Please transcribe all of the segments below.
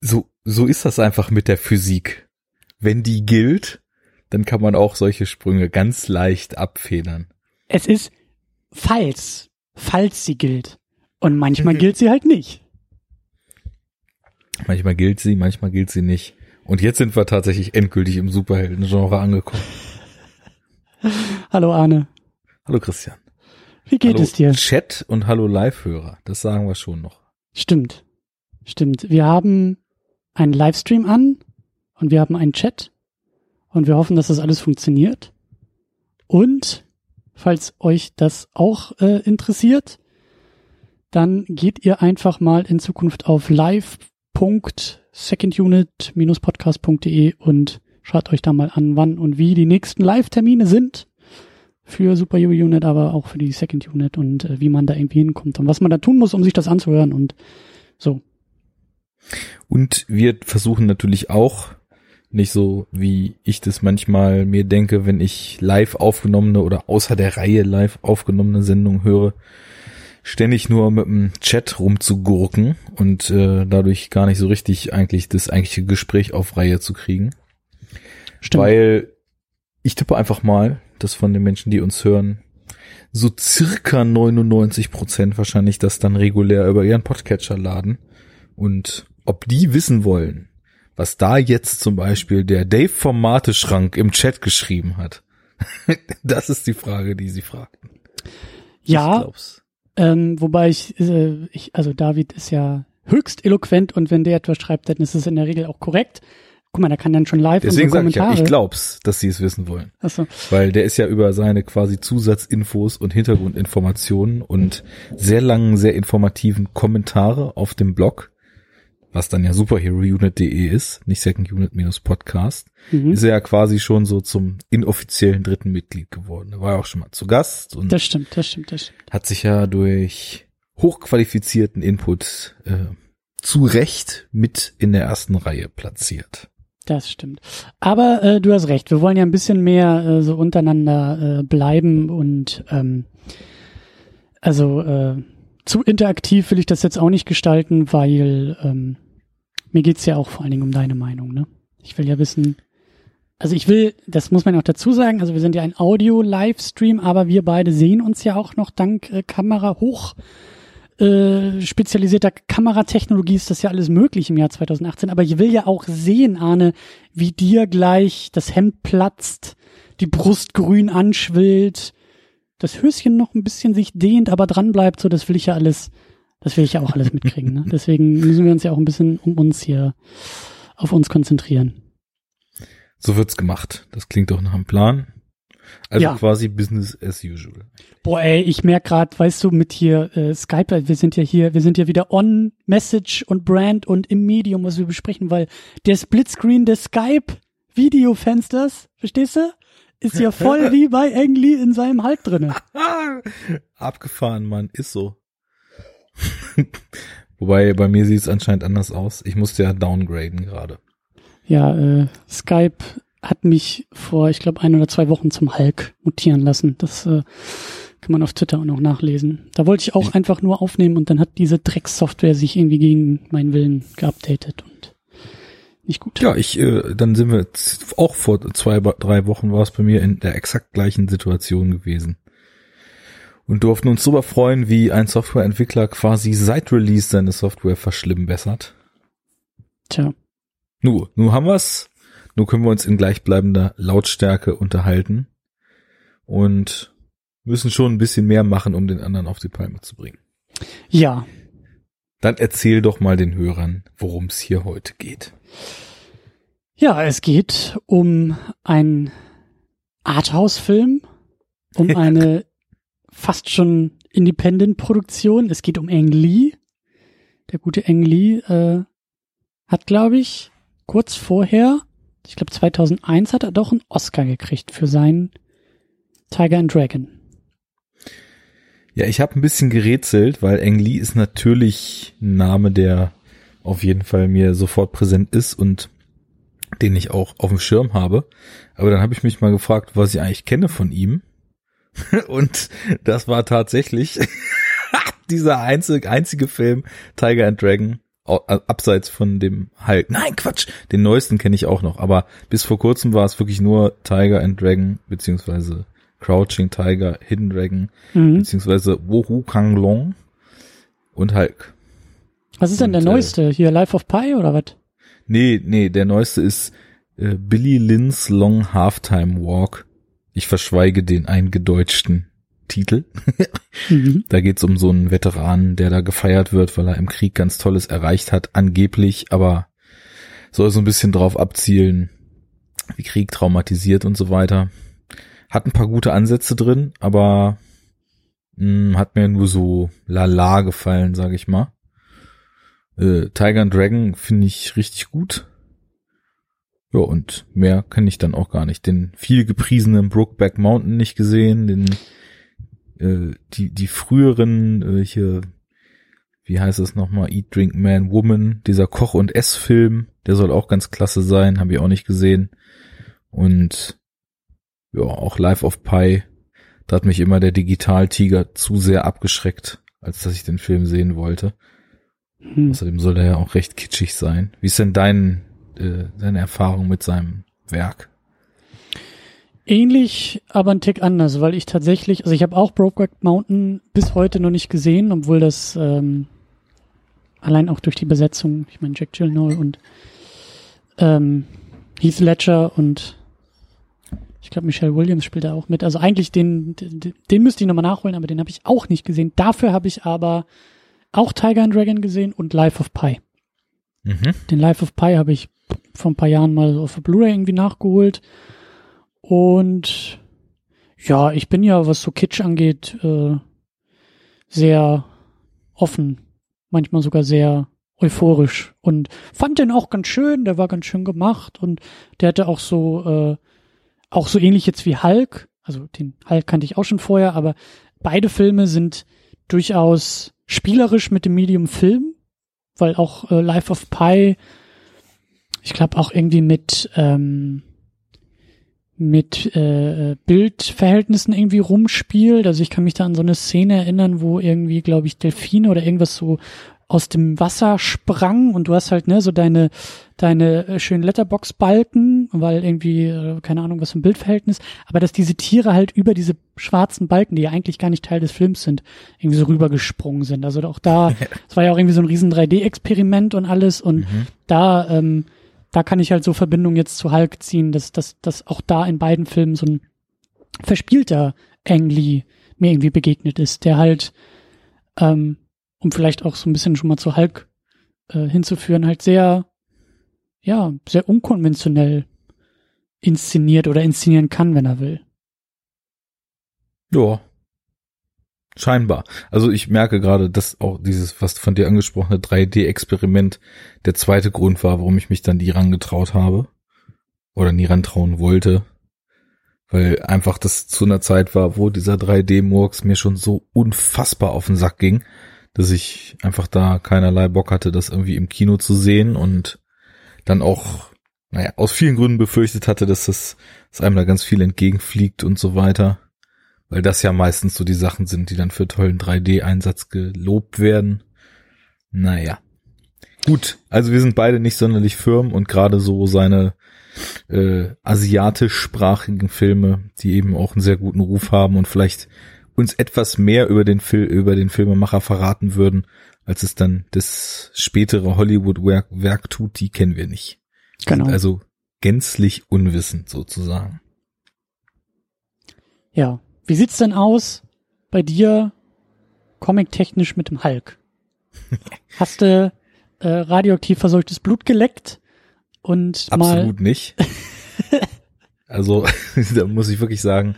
so, so ist das einfach mit der Physik. Wenn die gilt, dann kann man auch solche Sprünge ganz leicht abfedern. Es ist falls, falls sie gilt. Und manchmal gilt sie halt nicht. Manchmal gilt sie, manchmal gilt sie nicht. Und jetzt sind wir tatsächlich endgültig im Superhelden-Genre angekommen. Hallo Arne. Hallo Christian. Wie geht hallo es dir? Chat und hallo Live-Hörer. Das sagen wir schon noch. Stimmt. Stimmt. Wir haben einen Livestream an und wir haben einen Chat und wir hoffen, dass das alles funktioniert. Und falls euch das auch äh, interessiert, dann geht ihr einfach mal in Zukunft auf live.secondunit-podcast.de und schaut euch da mal an, wann und wie die nächsten Live-Termine sind für Super Euro Unit, aber auch für die Second Unit und äh, wie man da irgendwie hinkommt und was man da tun muss, um sich das anzuhören und so. Und wir versuchen natürlich auch, nicht so wie ich das manchmal mir denke, wenn ich live aufgenommene oder außer der Reihe live aufgenommene Sendungen höre, ständig nur mit dem Chat rumzugurken und äh, dadurch gar nicht so richtig eigentlich das eigentliche Gespräch auf Reihe zu kriegen. Stimmt. Weil ich tippe einfach mal, dass von den Menschen, die uns hören, so circa 99 Prozent wahrscheinlich das dann regulär über ihren Podcatcher laden. Und ob die wissen wollen, was da jetzt zum Beispiel der Dave vom Mate-Schrank im Chat geschrieben hat, das ist die Frage, die sie fragten. Ich ja, glaub's. ähm, wobei ich, äh, ich, also David ist ja höchst eloquent und wenn der etwas schreibt, dann ist es in der Regel auch korrekt. Guck mal, der kann dann schon live Deswegen sage ich ja, ich glaub's, dass sie es wissen wollen. Achso. Weil der ist ja über seine quasi Zusatzinfos und Hintergrundinformationen und sehr langen, sehr informativen Kommentare auf dem Blog, was dann ja superherounit.de ist, nicht Second Unit minus Podcast, Mhm. ist er ja quasi schon so zum inoffiziellen dritten Mitglied geworden. Er war ja auch schon mal zu Gast und Das stimmt, das stimmt, das stimmt. hat sich ja durch hochqualifizierten Input äh, zu Recht mit in der ersten Reihe platziert. Das stimmt. Aber äh, du hast recht, wir wollen ja ein bisschen mehr äh, so untereinander äh, bleiben und ähm, also äh, zu interaktiv will ich das jetzt auch nicht gestalten, weil ähm, mir geht's ja auch vor allen Dingen um deine Meinung, ne? Ich will ja wissen, also ich will, das muss man auch dazu sagen, also wir sind ja ein Audio-Livestream, aber wir beide sehen uns ja auch noch dank äh, Kamera hoch äh, spezialisierter Kameratechnologie ist das ja alles möglich im Jahr 2018. Aber ich will ja auch sehen, Arne, wie dir gleich das Hemd platzt, die Brust grün anschwillt, das Höschen noch ein bisschen sich dehnt, aber dran bleibt. So, das will ich ja alles, das will ich ja auch alles mitkriegen. Ne? Deswegen müssen wir uns ja auch ein bisschen um uns hier, auf uns konzentrieren. So wird's gemacht. Das klingt doch nach einem Plan. Also Ja. quasi Business as usual. Boah, ey, ich merk grad, weißt du, mit hier äh, Skype, wir sind ja hier, wir sind ja wieder on Message und Brand und im Medium, was wir besprechen, weil der Splitscreen des Skype Videofensters, verstehst du? Ist ja voll wie bei Ang Lee in seinem Hulk drinne. Abgefahren, Mann, ist so. Wobei bei mir sieht es anscheinend anders aus. Ich musste ja downgraden gerade. Ja, äh, Skype hat mich vor, ich glaube, ein oder zwei Wochen zum Hulk mutieren lassen. Das äh, kann man auf Twitter auch noch nachlesen. Da wollte ich auch einfach nur aufnehmen und dann hat diese Dreckssoftware sich irgendwie gegen meinen Willen geupdatet und nicht gut. Ja, ich, äh, dann sind wir auch vor zwei, drei Wochen war es bei mir in der exakt gleichen Situation gewesen. Und durften uns darüber freuen, wie ein Softwareentwickler quasi seit Release seine Software verschlimmbessert. Tja. Nu, nu haben wir's. Nu können wir uns in gleichbleibender Lautstärke unterhalten. Und müssen schon ein bisschen mehr machen, um den anderen auf die Palme zu bringen. Ja, Dann erzähl doch mal den Hörern, worum es hier heute geht. Ja, es geht um einen Arthouse-Film, um eine fast schon Independent-Produktion. Es geht um Ang Lee. Der gute Ang Lee äh, hat, glaube ich, kurz vorher, ich glaube 2001, hat er doch einen Oscar gekriegt für seinen Tiger and Dragon. Ja, ich habe ein bisschen gerätselt, weil Ang Lee ist natürlich ein Name, der auf jeden Fall mir sofort präsent ist und den ich auch auf dem Schirm habe. Aber dann habe ich mich mal gefragt, was ich eigentlich kenne von ihm. Und das war tatsächlich dieser einzige, einzige Film Tiger and Dragon abseits von dem Hulk. Nein, Quatsch, den neuesten kenne ich auch noch, aber bis vor kurzem war es wirklich nur Tiger and Dragon, beziehungsweise Crouching Tiger, Hidden Dragon, mhm. beziehungsweise Wohu Kang Long und Hulk. Was ist denn der äh, neueste? Hier Life of Pi oder was? Nee, nee, der neueste ist äh, Billy Lynn's Long Halftime Walk. Ich verschweige den eingedeutschten Titel. mhm. Da geht's um so einen Veteranen, der da gefeiert wird, weil er im Krieg ganz Tolles erreicht hat, angeblich, aber soll so ein bisschen drauf abzielen, wie Krieg traumatisiert und so weiter. Hat ein paar gute Ansätze drin, aber mh, hm, hat mir nur so lala gefallen, sag ich mal. Äh, Tiger and Dragon finde ich richtig gut. Ja, und mehr kann ich dann auch gar nicht. Den viel gepriesenen Brookback Mountain nicht gesehen, den äh, die die früheren äh, hier wie heißt es nochmal Eat Drink Man Woman, dieser Koch und Essfilm, der soll auch ganz klasse sein, habe ich auch nicht gesehen. Und ja, auch Life of Pi, da hat mich immer der Digital-Tiger zu sehr abgeschreckt, als dass ich den Film sehen wollte. Hm. Außerdem soll er ja auch recht kitschig sein. Wie ist denn dein, äh, deine Erfahrung mit seinem Werk? Ähnlich, aber ein Tick anders, weil ich tatsächlich, also ich habe auch Brokeback Mountain bis heute noch nicht gesehen, obwohl das ähm, allein auch durch die Besetzung, ich meine Jack Gyllenhaal und ähm, Heath Ledger und ich glaube Michelle Williams spielt da auch mit. Also eigentlich den, den, den müsste ich nochmal nachholen, aber den habe ich auch nicht gesehen. Dafür habe ich aber auch Tiger and Dragon gesehen und Life of Pi. Mhm. Den Life of Pi habe ich vor ein paar Jahren mal auf Blu-ray irgendwie nachgeholt. Und ja, ich bin ja, was so Kitsch angeht, äh, sehr offen. Manchmal sogar sehr euphorisch und fand den auch ganz schön, der war ganz schön gemacht und der hatte auch so, äh, auch so ähnlich jetzt wie Hulk, also den Hulk kannte ich auch schon vorher, aber beide Filme sind durchaus spielerisch mit dem Medium Film, weil auch äh, Life of Pi, ich glaube auch irgendwie mit ähm, mit äh, Bildverhältnissen irgendwie rumspielt. Also ich kann mich da an so eine Szene erinnern, wo irgendwie, glaube ich, Delfine oder irgendwas so aus dem Wasser sprang und du hast halt ne so deine deine äh, schönen Letterbox-Balken, weil irgendwie äh, keine Ahnung was für ein Bildverhältnis, aber dass diese Tiere halt über diese schwarzen Balken, die ja eigentlich gar nicht Teil des Films sind, irgendwie so rübergesprungen sind. Also auch da, es war ja auch irgendwie so ein riesen 3D-Experiment und alles und mhm. da ähm, da kann ich halt so Verbindungen jetzt zu Hulk ziehen, dass dass dass auch da in beiden Filmen so ein verspielter Ang Lee mir irgendwie begegnet ist, der halt ähm, um vielleicht auch so ein bisschen schon mal zu Hulk äh, hinzuführen, halt sehr, ja, sehr unkonventionell inszeniert oder inszenieren kann, wenn er will. Ja. Scheinbar. Also ich merke gerade, dass auch dieses, was von dir angesprochene 3D-Experiment der zweite Grund war, warum ich mich dann nie rangetraut habe. Oder nie rantrauen wollte. Weil einfach das zu einer Zeit war, wo dieser 3D-Murks mir schon so unfassbar auf den Sack ging dass ich einfach da keinerlei Bock hatte, das irgendwie im Kino zu sehen und dann auch, naja, aus vielen Gründen befürchtet hatte, dass das dass einem da ganz viel entgegenfliegt und so weiter. Weil das ja meistens so die Sachen sind, die dann für tollen 3D-Einsatz gelobt werden. Naja. Gut, also wir sind beide nicht sonderlich firm und gerade so seine äh, asiatischsprachigen Filme, die eben auch einen sehr guten Ruf haben und vielleicht uns etwas mehr über den Film, über den Filmemacher verraten würden, als es dann das spätere Hollywood-Werk Werk tut, die kennen wir nicht. Genau. Also gänzlich unwissend sozusagen. Ja. Wie sieht's denn aus bei dir comic-technisch mit dem Hulk? Hast du äh, radioaktiv verseuchtes Blut geleckt und Absolut nicht. also, da muss ich wirklich sagen,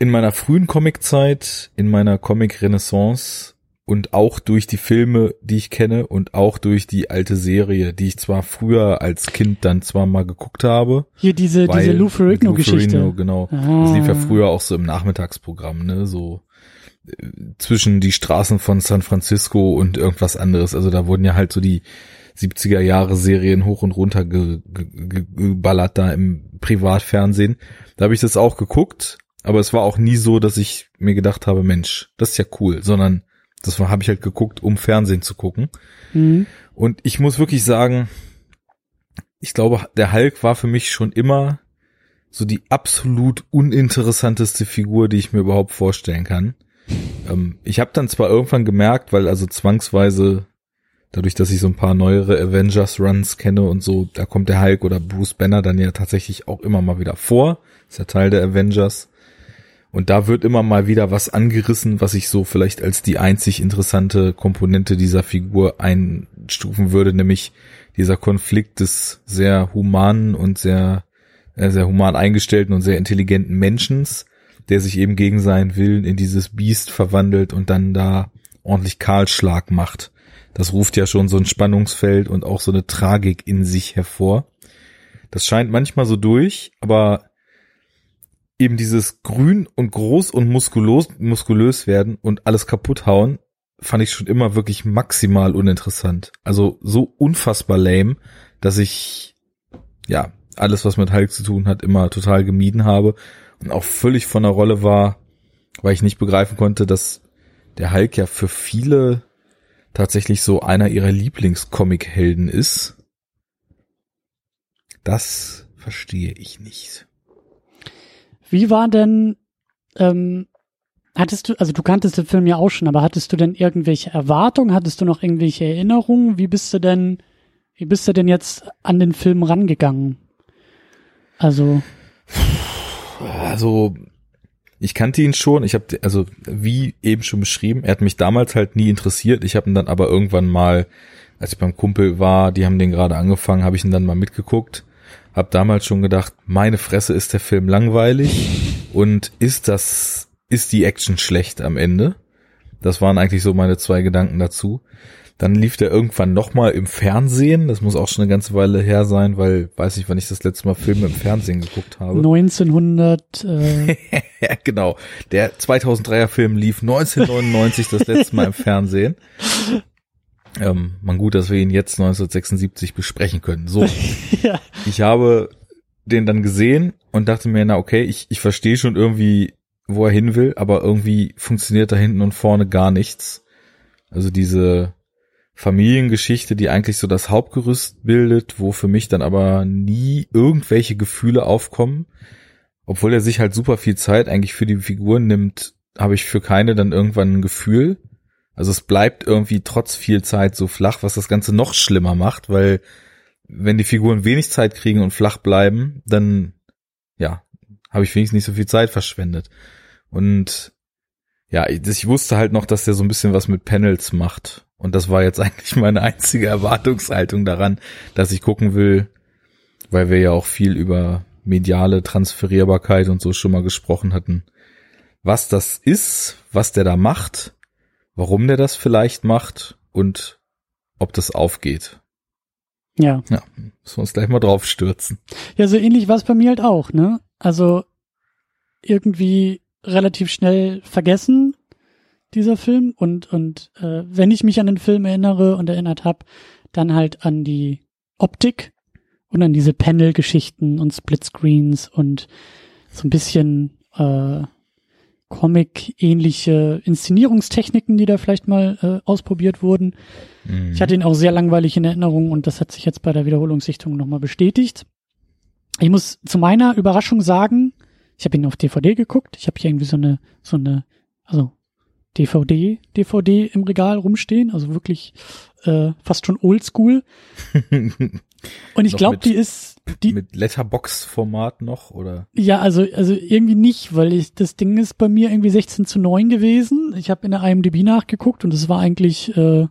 in meiner frühen Comiczeit, in meiner Comic-Renaissance und auch durch die Filme, die ich kenne und auch durch die alte Serie, die ich zwar früher als Kind dann zwar mal geguckt habe. Hier diese, diese Lou Ferrigno-Geschichte. Genau. Ah. Das lief ja früher auch so im Nachmittagsprogramm, ne, so äh, zwischen die Straßen von San Francisco und irgendwas anderes. Also da wurden ja halt so die 70er Jahre Serien hoch und runter ge, ge, geballert da im Privatfernsehen. Da habe ich das auch geguckt aber es war auch nie so, dass ich mir gedacht habe, Mensch, das ist ja cool, sondern Das war habe ich halt geguckt, um Fernsehen zu gucken. Mhm. Und ich muss wirklich sagen, ich glaube, der Hulk war für mich schon immer so die absolut uninteressanteste Figur, die ich mir überhaupt vorstellen kann. Ähm, ich habe dann zwar irgendwann gemerkt, weil also zwangsweise dadurch, dass ich so ein paar neuere Avengers Runs kenne und so, da kommt der Hulk oder Bruce Banner dann ja tatsächlich auch immer mal wieder vor. Ist ja Teil der Avengers. Und da wird immer mal wieder was angerissen, was ich so vielleicht als die einzig interessante Komponente dieser Figur einstufen würde, nämlich dieser Konflikt des sehr humanen und sehr, äh, sehr human eingestellten und sehr intelligenten Menschens, der sich eben gegen seinen Willen in dieses Biest verwandelt und dann da ordentlich Kahlschlag macht. Das ruft ja schon so ein Spannungsfeld und auch so eine Tragik in sich hervor. Das scheint manchmal so durch, aber eben dieses grün und groß und muskulös, muskulös werden und alles kaputt hauen, fand ich schon immer wirklich maximal uninteressant. Also so unfassbar lame, dass ich, ja, alles, was mit Hulk zu tun hat, immer total gemieden habe und auch völlig von der Rolle war, weil ich nicht begreifen konnte, dass der Hulk ja für viele tatsächlich so einer ihrer Lieblingscomic-Helden ist. Das verstehe ich nicht. Wie war denn, ähm, hattest du, also du kanntest den Film ja auch schon, aber hattest du denn irgendwelche Erwartungen? Hattest du noch irgendwelche Erinnerungen? Wie bist du denn, wie bist du denn jetzt an den Film rangegangen? Also. Also, ich kannte ihn schon. Ich habe, also wie eben schon beschrieben, er hat mich damals halt nie interessiert. Ich habe ihn dann aber irgendwann mal, als ich beim Kumpel war, die haben den gerade angefangen, habe ich ihn dann mal mitgeguckt. Hab damals schon gedacht, meine Fresse ist der Film langweilig und ist das, ist die Action schlecht am Ende? Das waren eigentlich so meine zwei Gedanken dazu. Dann lief der irgendwann nochmal im Fernsehen. Das muss auch schon eine ganze Weile her sein, weil weiß nicht, wann ich das letzte Mal Filme im Fernsehen geguckt habe. 1900. Äh genau. Der 2003er Film lief 1999 das letzte Mal im Fernsehen. Ähm, man gut, dass wir ihn jetzt 1976 besprechen können. So. ja. Ich habe den dann gesehen und dachte mir, na okay, ich, ich verstehe schon irgendwie, wo er hin will, aber irgendwie funktioniert da hinten und vorne gar nichts. Also diese Familiengeschichte, die eigentlich so das Hauptgerüst bildet, wo für mich dann aber nie irgendwelche Gefühle aufkommen. Obwohl er sich halt super viel Zeit eigentlich für die Figuren nimmt, habe ich für keine dann irgendwann ein Gefühl. Also es bleibt irgendwie trotz viel Zeit so flach, was das Ganze noch schlimmer macht, weil wenn die Figuren wenig Zeit kriegen und flach bleiben, dann ja, habe ich wenigstens nicht so viel Zeit verschwendet. Und ja, ich wusste halt noch, dass der so ein bisschen was mit Panels macht. Und das war jetzt eigentlich meine einzige Erwartungshaltung daran, dass ich gucken will, weil wir ja auch viel über mediale Transferierbarkeit und so schon mal gesprochen hatten, was das ist, was der da macht, warum der das vielleicht macht und ob das aufgeht. Ja. Ja, müssen wir uns gleich mal drauf stürzen. Ja, so ähnlich war es bei mir halt auch, ne? Also irgendwie relativ schnell vergessen, dieser Film. Und, und äh, wenn ich mich an den Film erinnere und erinnert habe, dann halt an die Optik und an diese Panel-Geschichten und Splitscreens und so ein bisschen äh, Comic-ähnliche Inszenierungstechniken, die da vielleicht mal äh, ausprobiert wurden. Mhm. Ich hatte ihn auch sehr langweilig in Erinnerung und das hat sich jetzt bei der Wiederholungssichtung nochmal bestätigt. Ich muss zu meiner Überraschung sagen, ich habe ihn auf DVD geguckt. Ich habe hier irgendwie so eine, so eine, also DVD, DVD im Regal rumstehen, also wirklich äh, fast schon oldschool. Und ich glaube, die ist, die, Mit Letterbox-Format noch oder? ja, also, also irgendwie nicht, weil ich, das Ding ist bei mir irgendwie 16 zu 9 gewesen. Ich habe in der IMDb nachgeguckt und es war eigentlich, äh,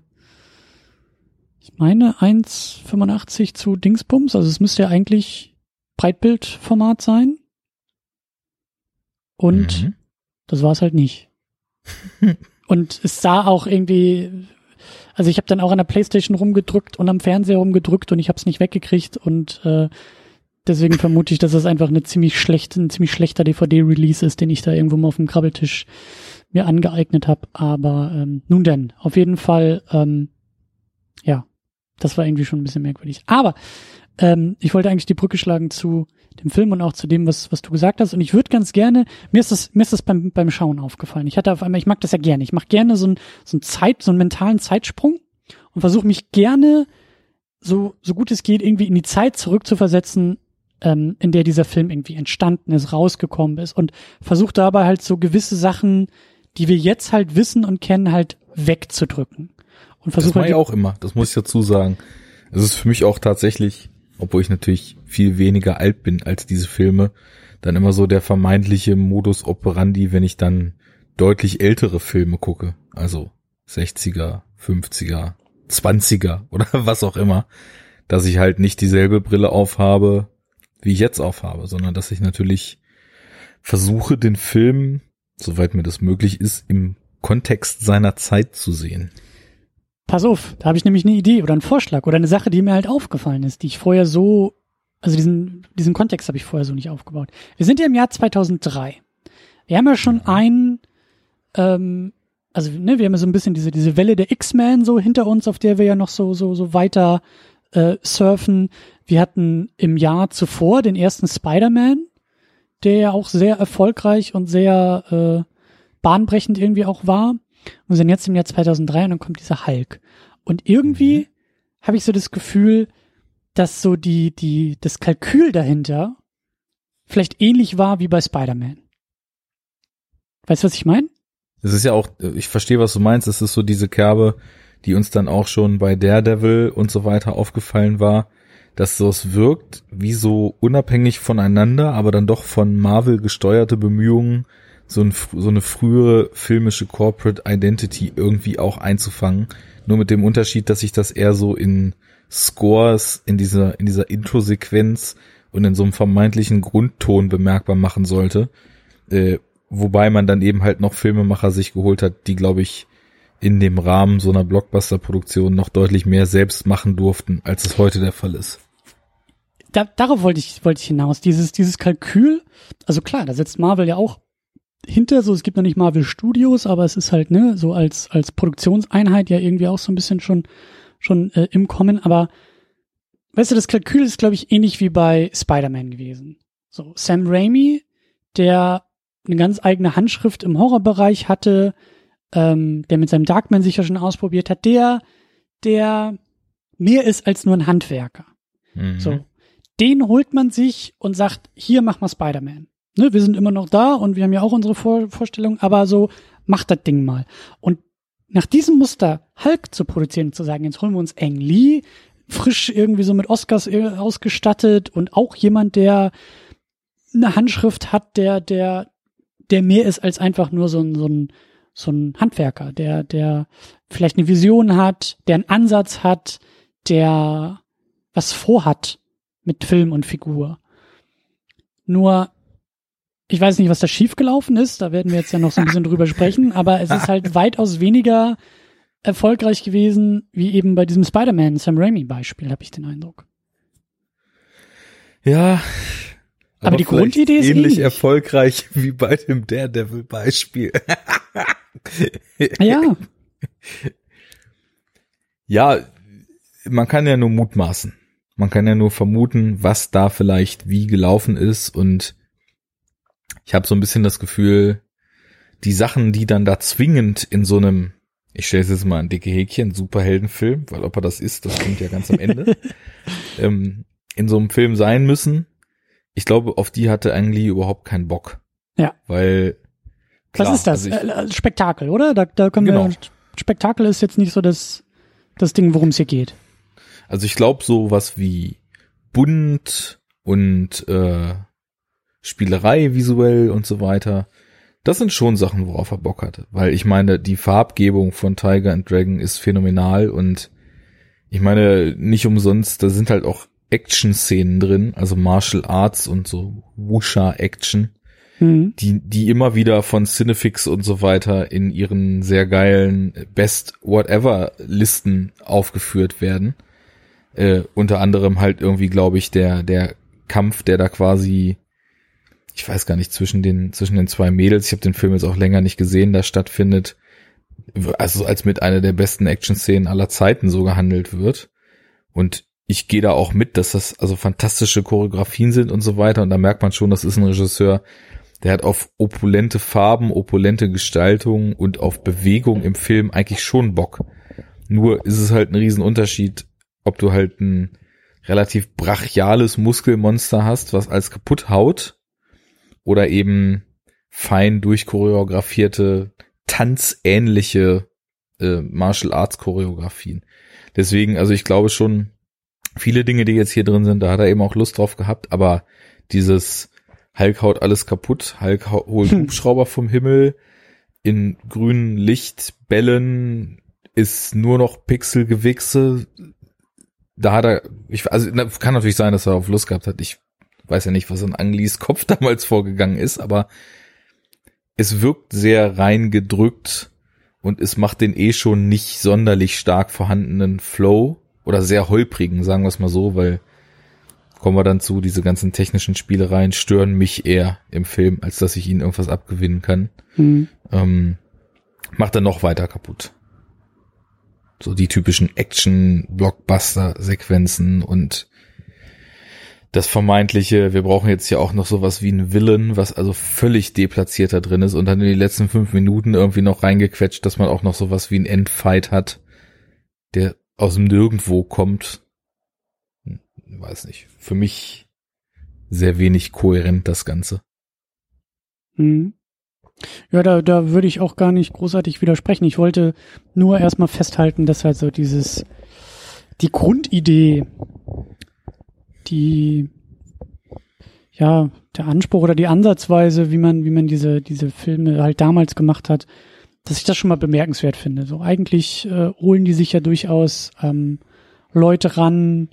ich meine, 1,85 zu Dingsbums. Also es müsste ja eigentlich Breitbildformat sein. Und Mhm. das war es halt nicht. und es sah auch irgendwie, also ich habe dann auch an der Playstation rumgedrückt und am Fernseher rumgedrückt und ich habe es nicht weggekriegt und äh, deswegen vermute ich, dass es einfach eine ziemlich schlechte, ein ziemlich schlechter DVD-Release ist, den ich da irgendwo mal auf dem Krabbeltisch mir angeeignet habe. Aber ähm, nun denn, auf jeden Fall, ähm, ja, das war irgendwie schon ein bisschen merkwürdig. Aber ähm, ich wollte eigentlich die Brücke schlagen zu dem Film und auch zu dem, was, was du gesagt hast. Und ich würde ganz gerne, mir ist das, mir ist das beim, beim Schauen aufgefallen. Ich hatte auf einmal, ich mag das ja gerne. Ich mache gerne so einen so einen Zeit, so einen mentalen Zeitsprung und versuche mich gerne so, so gut es geht, irgendwie in die Zeit zurückzuversetzen, ähm, in der dieser Film irgendwie entstanden ist, rausgekommen ist und versuche dabei halt so gewisse Sachen, die wir jetzt halt wissen und kennen, halt wegzudrücken. Und versuche das mache halt ich auch immer, das muss ich dazu sagen. Es ist für mich auch tatsächlich, obwohl ich natürlich viel weniger alt bin als diese Filme, dann immer so der vermeintliche Modus operandi, wenn ich dann deutlich ältere Filme gucke. Also 60er, 50er, 20er oder was auch immer, dass ich halt nicht dieselbe Brille aufhabe, wie ich jetzt aufhabe, sondern dass ich natürlich versuche, den Film, soweit mir das möglich ist, im Kontext seiner Zeit zu sehen. Pass auf, da habe ich nämlich eine Idee oder einen Vorschlag oder eine Sache, die mir halt aufgefallen ist, die ich vorher so, also diesen, diesen Kontext habe ich vorher so nicht aufgebaut. Wir sind ja im Jahr 2003. Wir haben ja schon ein, ähm, also ne, wir haben ja so ein bisschen diese, diese Welle der X-Men so hinter uns, auf der wir ja noch so, so, so weiter äh, surfen. Wir hatten im Jahr zuvor den ersten Spider-Man, der ja auch sehr erfolgreich und sehr äh, bahnbrechend irgendwie auch war. Und sind jetzt im Jahr 2003 und dann kommt dieser Hulk. Und irgendwie mhm. habe ich so das Gefühl, dass so die, die, das Kalkül dahinter vielleicht ähnlich war wie bei Spider-Man. Weißt du, was ich meine? Es ist ja auch, ich verstehe, was du meinst. Es ist so diese Kerbe, die uns dann auch schon bei Daredevil und so weiter aufgefallen war, dass so es wirkt wie so unabhängig voneinander, aber dann doch von Marvel gesteuerte Bemühungen, so, ein, so eine frühere filmische Corporate Identity irgendwie auch einzufangen. Nur mit dem Unterschied, dass sich das eher so in Scores, in dieser, in dieser Intro-Sequenz und in so einem vermeintlichen Grundton bemerkbar machen sollte. Äh, wobei man dann eben halt noch Filmemacher sich geholt hat, die, glaube ich, in dem Rahmen so einer Blockbuster-Produktion noch deutlich mehr selbst machen durften, als es heute der Fall ist. Da, darauf wollte ich, wollte ich hinaus. Dieses, dieses Kalkül, also klar, da setzt Marvel ja auch hinter, so es gibt noch nicht Marvel Studios, aber es ist halt, ne, so als, als Produktionseinheit ja irgendwie auch so ein bisschen schon, schon äh, im Kommen, aber weißt du, das Kalkül ist, glaube ich, ähnlich wie bei Spider-Man gewesen. So, Sam Raimi, der eine ganz eigene Handschrift im Horrorbereich hatte, ähm, der mit seinem Darkman sicher schon ausprobiert hat, der, der mehr ist als nur ein Handwerker. Mhm. So. Den holt man sich und sagt, hier mach mal Spider-Man ne, wir sind immer noch da und wir haben ja auch unsere Vor Vorstellung, aber so, macht das Ding mal. Und nach diesem Muster Hulk zu produzieren, zu sagen, jetzt holen wir uns Ang Lee, frisch irgendwie so mit Oscars ausgestattet und auch jemand, der eine Handschrift hat, der, der, der mehr ist als einfach nur so ein, so ein, so ein Handwerker, der, der vielleicht eine Vision hat, der einen Ansatz hat, der was vorhat mit Film und Figur. Nur ich weiß nicht, was da schiefgelaufen ist, da werden wir jetzt ja noch so ein bisschen drüber sprechen, aber es ist halt weitaus weniger erfolgreich gewesen, wie eben bei diesem Spider-Man Sam Raimi Beispiel, habe ich den Eindruck. Ja. Aber, aber die Grundidee ist ähnlich, ähnlich erfolgreich wie bei dem Daredevil Beispiel. ja. Ja, man kann ja nur mutmaßen. Man kann ja nur vermuten, was da vielleicht wie gelaufen ist und ich habe so ein bisschen das Gefühl, die Sachen, die dann da zwingend in so einem, ich stelle es jetzt mal ein dicke Häkchen, Superheldenfilm, weil ob er das ist, das kommt ja ganz am Ende, ähm, in so einem Film sein müssen. Ich glaube, auf die hatte Ang Lee überhaupt keinen Bock. Ja. Weil. Klar, Was ist das? Also ich, äh, Spektakel, oder? Da, da können genau. wir. Spektakel ist jetzt nicht so das, das Ding, worum es hier geht. Also ich glaube, so was wie bunt und äh, Spielerei visuell und so weiter. Das sind schon Sachen, worauf er Bock hatte. Weil ich meine, die Farbgebung von Tiger and Dragon ist phänomenal und ich meine, nicht umsonst, da sind halt auch Action-Szenen drin, also Martial Arts und so Wusha-Action, mhm. die, die immer wieder von Cinefix und so weiter in ihren sehr geilen Best Whatever Listen aufgeführt werden. Äh, unter anderem halt irgendwie, glaube ich, der, der Kampf, der da quasi ich weiß gar nicht, zwischen den, zwischen den zwei Mädels, ich habe den Film jetzt auch länger nicht gesehen, da stattfindet, also als mit einer der besten Action-Szenen aller Zeiten so gehandelt wird. Und ich gehe da auch mit, dass das also fantastische Choreografien sind und so weiter. Und da merkt man schon, das ist ein Regisseur, der hat auf opulente Farben, opulente Gestaltung und auf Bewegung im Film eigentlich schon Bock. Nur ist es halt ein Riesenunterschied, ob du halt ein relativ brachiales Muskelmonster hast, was als kaputt haut, oder eben fein durchchoreografierte, tanzähnliche äh, Martial Arts Choreografien. Deswegen, also ich glaube schon, viele Dinge, die jetzt hier drin sind, da hat er eben auch Lust drauf gehabt, aber dieses Hulk haut alles kaputt, Hulk holt hm. Hubschrauber vom Himmel, in grünen Lichtbällen ist nur noch Pixelgewichse. Da hat er, ich, also kann natürlich sein, dass er auf Lust gehabt hat. Ich weiß ja nicht, was in Anglis Kopf damals vorgegangen ist, aber es wirkt sehr reingedrückt und es macht den eh schon nicht sonderlich stark vorhandenen Flow oder sehr holprigen, sagen wir es mal so, weil kommen wir dann zu, diese ganzen technischen Spielereien stören mich eher im Film, als dass ich ihnen irgendwas abgewinnen kann. Mhm. Ähm, macht er noch weiter kaputt. So die typischen Action-Blockbuster-Sequenzen und das vermeintliche, wir brauchen jetzt ja auch noch sowas wie ein Villain, was also völlig deplatziert da drin ist und dann in die letzten fünf Minuten irgendwie noch reingequetscht, dass man auch noch sowas wie ein Endfight hat, der aus dem Nirgendwo kommt. Hm, weiß nicht. Für mich sehr wenig kohärent das Ganze. Hm. Ja, da, da würde ich auch gar nicht großartig widersprechen. Ich wollte nur erstmal festhalten, dass halt so dieses, die Grundidee, die, ja, der Anspruch oder die Ansatzweise, wie man, wie man diese, diese Filme halt damals gemacht hat, dass ich das schon mal bemerkenswert finde. So eigentlich äh, holen die sich ja durchaus ähm, Leute ran,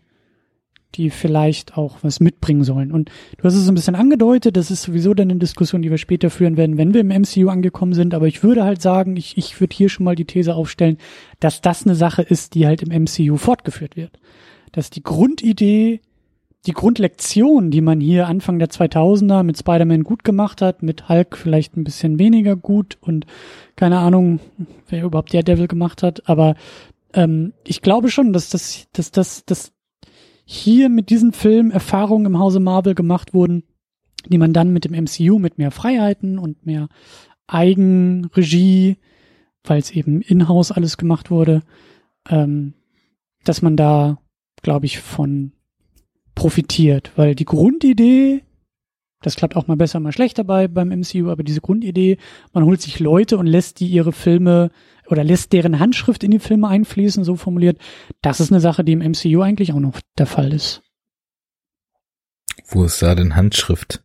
die vielleicht auch was mitbringen sollen. Und du hast es ein bisschen angedeutet, das ist sowieso dann eine Diskussion, die wir später führen werden, wenn wir im MCU angekommen sind. Aber ich würde halt sagen, ich, ich würde hier schon mal die These aufstellen, dass das eine Sache ist, die halt im MCU fortgeführt wird. Dass die Grundidee die Grundlektion, die man hier Anfang der 2000er mit Spider-Man gut gemacht hat, mit Hulk vielleicht ein bisschen weniger gut und keine Ahnung, wer überhaupt der Devil gemacht hat, aber ähm, ich glaube schon, dass das, dass das, dass hier mit diesem Film Erfahrungen im Hause Marvel gemacht wurden, die man dann mit dem MCU mit mehr Freiheiten und mehr Eigenregie, weil es eben in-house alles gemacht wurde, ähm, dass man da, glaube ich, von profitiert, weil die Grundidee, das klappt auch mal besser, mal schlechter bei beim MCU, aber diese Grundidee, man holt sich Leute und lässt die ihre Filme oder lässt deren Handschrift in die Filme einfließen, so formuliert, das ist eine Sache, die im MCU eigentlich auch noch der Fall ist. Wo ist da denn Handschrift?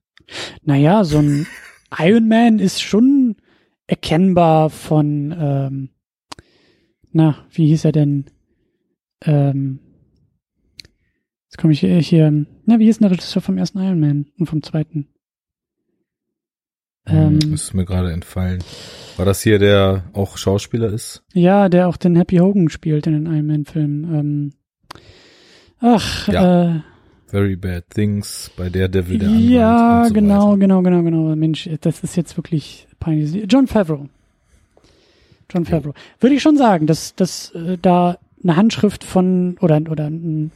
Naja, so ein Iron Man ist schon erkennbar von, ähm, na, wie hieß er denn? Ähm, Jetzt komme ich hier, na, wie ist denn der Regisseur vom ersten Iron Man und vom zweiten? Hm, ähm, ist mir gerade entfallen. War das hier, der auch Schauspieler ist? Ja, der auch den Happy Hogan spielt in den Iron Man-Filmen. Ähm, ach, ja. äh, Very Bad Things, bei der Devil der Anwalt Ja, so genau, weiter. genau, genau, genau. Mensch, das ist jetzt wirklich peinlich. John Favreau. John Favreau. Ja. Würde ich schon sagen, dass, dass äh, da eine Handschrift von, oder, oder ein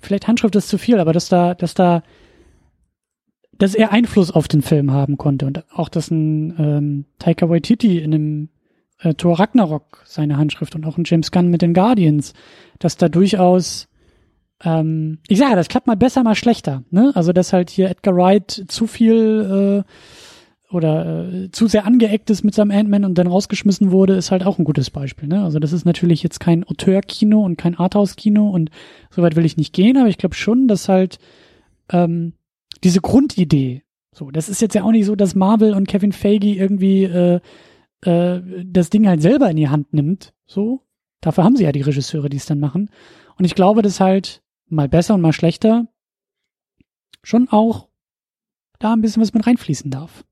vielleicht Handschrift ist zu viel, aber dass da, dass da, dass er Einfluss auf den Film haben konnte und auch, dass ein ähm, Taika Waititi in einem äh, Thor Ragnarok seine Handschrift und auch ein James Gunn mit den Guardians, dass da durchaus ähm, ich sage, das klappt mal besser, mal schlechter. Ne? Also dass halt hier Edgar Wright zu viel äh, oder äh, zu sehr angeeckt ist mit seinem Ant-Man und dann rausgeschmissen wurde, ist halt auch ein gutes Beispiel. Ne? Also das ist natürlich jetzt kein Auteur-Kino und kein Arthouse-Kino und so weit will ich nicht gehen, aber ich glaube schon, dass halt ähm, diese Grundidee, so, das ist jetzt ja auch nicht so, dass Marvel und Kevin Feige irgendwie äh, äh, das Ding halt selber in die Hand nimmt, so. Dafür haben sie ja die Regisseure, die es dann machen. Und ich glaube, dass halt mal besser und mal schlechter schon auch da ein bisschen was mit reinfließen darf.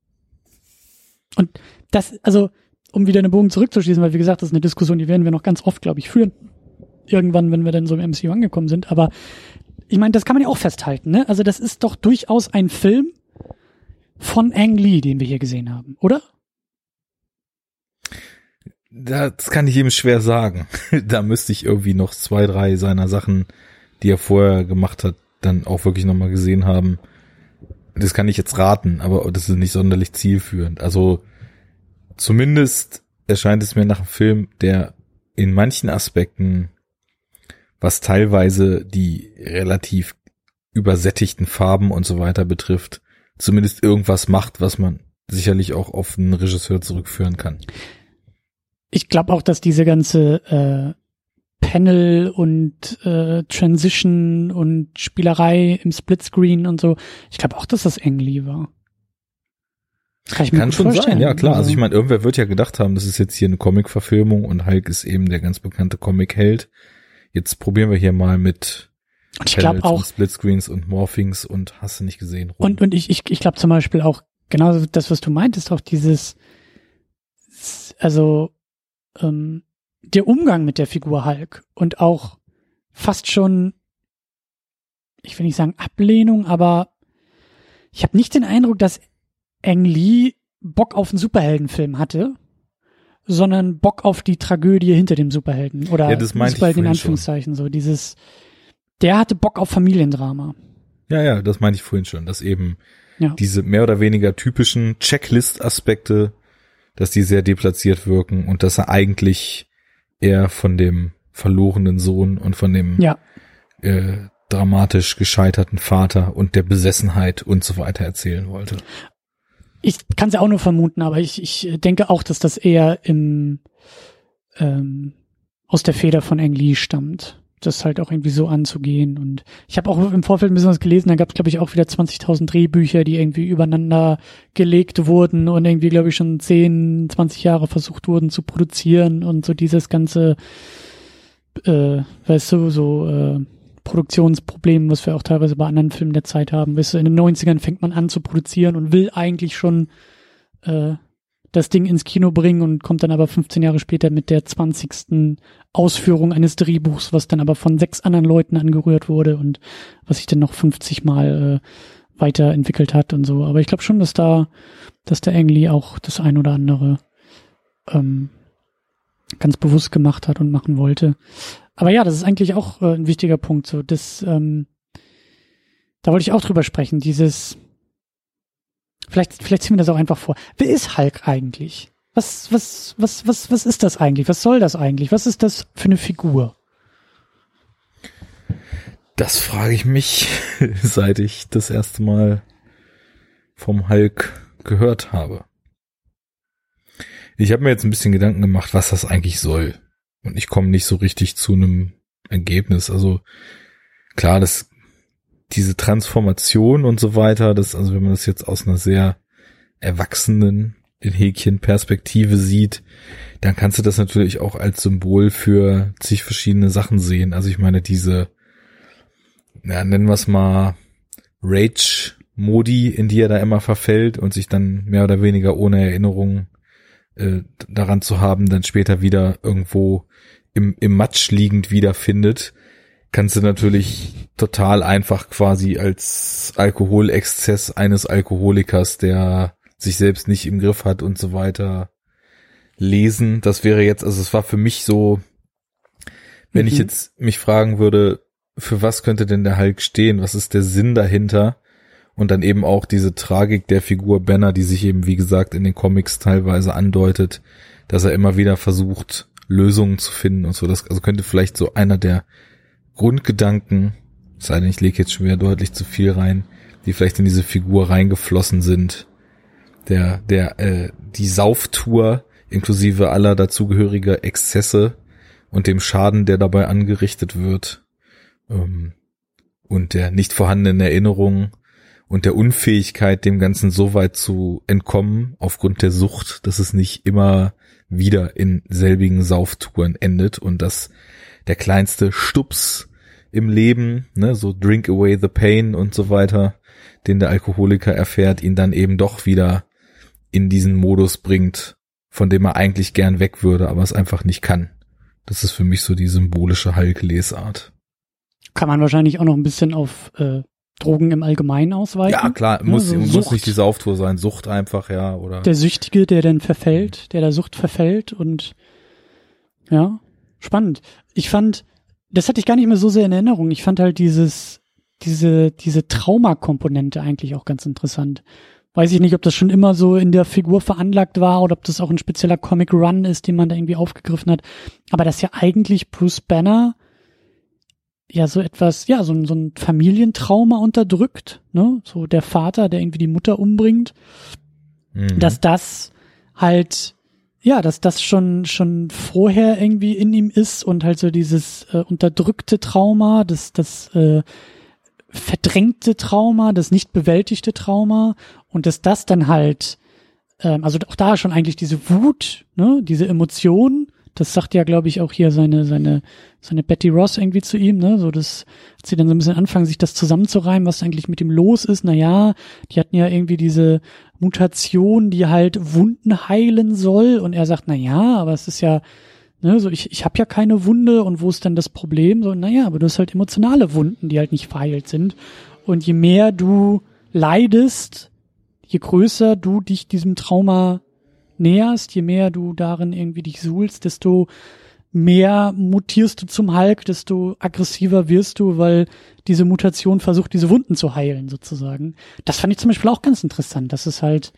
Und das, also, um wieder einen Bogen zurückzuschließen, weil wie gesagt, das ist eine Diskussion, die werden wir noch ganz oft, glaube ich, führen. Irgendwann, wenn wir dann so im MCU angekommen sind. Aber ich meine, das kann man ja auch festhalten, ne? Also, das ist doch durchaus ein Film von Ang Lee, den wir hier gesehen haben, oder? Das kann ich eben schwer sagen. da müsste ich irgendwie noch zwei, drei seiner Sachen die er vorher gemacht hat, dann auch wirklich nochmal gesehen haben. Das kann ich jetzt raten, aber das ist nicht sonderlich zielführend. Also zumindest erscheint es mir nach einem Film, der in manchen Aspekten, was teilweise die relativ übersättigten Farben und so weiter betrifft, zumindest irgendwas macht, was man sicherlich auch auf einen Regisseur zurückführen kann. Ich glaube auch, dass diese ganze äh, Panel und äh, Transition und Spielerei im Splitscreen und so, ich glaube auch, dass das Ang Lee war. Kann, ich mir Kann schon vorstellen. sein, ja klar. Also, also ich meine, irgendwer wird ja gedacht haben, das ist jetzt hier eine Comic-Verfilmung und Hulk ist eben der ganz bekannte Comic-Held. Jetzt probieren wir hier mal mit und ich glaube auch Splitscreens und Morphings und hast du nicht gesehen. Rum. Und und ich ich ich glaube zum Beispiel auch genau das, was du meintest, auch dieses also ähm, der Umgang mit der Figur Hulk und auch fast schon, ich will nicht sagen Ablehnung, aber ich habe nicht den Eindruck, dass Ang Lee Bock auf einen Superheldenfilm hatte, sondern Bock auf die Tragödie hinter dem Superhelden oder ja, das Superhelden in Anführungszeichen schon. so dieses der hatte Bock auf Familiendrama. Ja, ja, das meinte ich vorhin schon, dass eben ja. diese mehr oder weniger typischen Checklist-Aspekte, dass die sehr deplatziert wirken und dass er eigentlich eher von dem verlorenen Sohn und von dem ja. äh, dramatisch gescheiterten Vater und der Besessenheit und so weiter erzählen wollte. Ich kann es ja auch nur vermuten, aber ich, ich denke auch, dass das eher im ähm, aus der Feder von Ang Lee stammt das halt auch irgendwie so anzugehen. Und ich habe auch im Vorfeld ein bisschen was gelesen, da gab es, glaube ich, auch wieder 20.000 Drehbücher, die irgendwie übereinander gelegt wurden und irgendwie, glaube ich, schon 10, 20 Jahre versucht wurden zu produzieren und so dieses ganze, äh, weißt du, so äh, Produktionsproblem, was wir auch teilweise bei anderen Filmen der Zeit haben. Weißt du, in den 90ern fängt man an zu produzieren und will eigentlich schon äh, das Ding ins Kino bringen und kommt dann aber 15 Jahre später mit der 20. Ausführung eines Drehbuchs, was dann aber von sechs anderen Leuten angerührt wurde und was sich dann noch 50 Mal äh, weiterentwickelt hat und so. Aber ich glaube schon, dass da, dass der Ang auch das ein oder andere ähm, ganz bewusst gemacht hat und machen wollte. Aber ja, das ist eigentlich auch äh, ein wichtiger Punkt. So, das, ähm, da wollte ich auch drüber sprechen. Dieses, Vielleicht, vielleicht ziehen wir das auch einfach vor. Wer ist Hulk eigentlich? Was, was, was, was, was ist das eigentlich? Was soll das eigentlich? Was ist das für eine Figur? Das frage ich mich, seit ich das erste Mal vom Hulk gehört habe. Ich habe mir jetzt ein bisschen Gedanken gemacht, was das eigentlich soll. Und ich komme nicht so richtig zu einem Ergebnis. Also klar, das diese Transformation und so weiter, das, also wenn man das jetzt aus einer sehr erwachsenen, in Häkchen Perspektive sieht, dann kannst du das natürlich auch als Symbol für zig verschiedene Sachen sehen. Also ich meine, diese, ja, nennen wir es mal Rage-Modi, in die er da immer verfällt und sich dann mehr oder weniger ohne Erinnerung äh, daran zu haben, dann später wieder irgendwo im, im Matsch liegend wiederfindet kannst du natürlich total einfach quasi als Alkoholexzess eines Alkoholikers, der sich selbst nicht im Griff hat und so weiter lesen. Das wäre jetzt, also es war für mich so, wenn mhm. ich jetzt mich fragen würde, für was könnte denn der Hulk stehen? Was ist der Sinn dahinter? Und dann eben auch diese Tragik der Figur Banner, die sich eben, wie gesagt, in den Comics teilweise andeutet, dass er immer wieder versucht, Lösungen zu finden und so. Das also könnte vielleicht so einer der Grundgedanken, sei denn ich lege jetzt schon wieder deutlich zu viel rein, die vielleicht in diese Figur reingeflossen sind. Der, der, äh, die Sauftour inklusive aller dazugehöriger Exzesse und dem Schaden, der dabei angerichtet wird, ähm, und der nicht vorhandenen Erinnerung und der Unfähigkeit, dem Ganzen so weit zu entkommen, aufgrund der Sucht, dass es nicht immer wieder in selbigen Sauftouren endet und dass der kleinste Stups im Leben, ne, so drink away the pain und so weiter, den der Alkoholiker erfährt, ihn dann eben doch wieder in diesen Modus bringt, von dem er eigentlich gern weg würde, aber es einfach nicht kann. Das ist für mich so die symbolische Hulk-Lesart. Kann man wahrscheinlich auch noch ein bisschen auf äh, Drogen im Allgemeinen ausweiten. Ja, klar, muss, ja, so muss nicht diese Auftour sein, Sucht einfach, ja, oder. Der Süchtige, der dann verfällt, der der Sucht verfällt und ja, spannend. Ich fand, das hatte ich gar nicht mehr so sehr in Erinnerung. Ich fand halt dieses, diese, diese Traumakomponente eigentlich auch ganz interessant. Weiß ich nicht, ob das schon immer so in der Figur veranlagt war oder ob das auch ein spezieller Comic Run ist, den man da irgendwie aufgegriffen hat. Aber dass ja eigentlich Bruce Banner ja so etwas, ja, so, so ein Familientrauma unterdrückt, ne? So der Vater, der irgendwie die Mutter umbringt, mhm. dass das halt ja, dass das schon schon vorher irgendwie in ihm ist und halt so dieses äh, unterdrückte Trauma, das das äh, verdrängte Trauma, das nicht bewältigte Trauma und dass das dann halt ähm, also auch da schon eigentlich diese Wut, ne, diese Emotion, das sagt ja glaube ich auch hier seine seine seine Betty Ross irgendwie zu ihm, ne, so das als sie dann so ein bisschen anfangen sich das zusammenzureimen, was eigentlich mit ihm los ist. Na ja, die hatten ja irgendwie diese Mutation, die halt Wunden heilen soll. Und er sagt, na ja, aber es ist ja, ne, so ich, ich habe ja keine Wunde und wo ist denn das Problem? So, na ja, aber du hast halt emotionale Wunden, die halt nicht verheilt sind. Und je mehr du leidest, je größer du dich diesem Trauma näherst, je mehr du darin irgendwie dich suhlst, desto mehr mutierst du zum Hulk, desto aggressiver wirst du, weil diese Mutation versucht, diese Wunden zu heilen, sozusagen. Das fand ich zum Beispiel auch ganz interessant, dass es halt,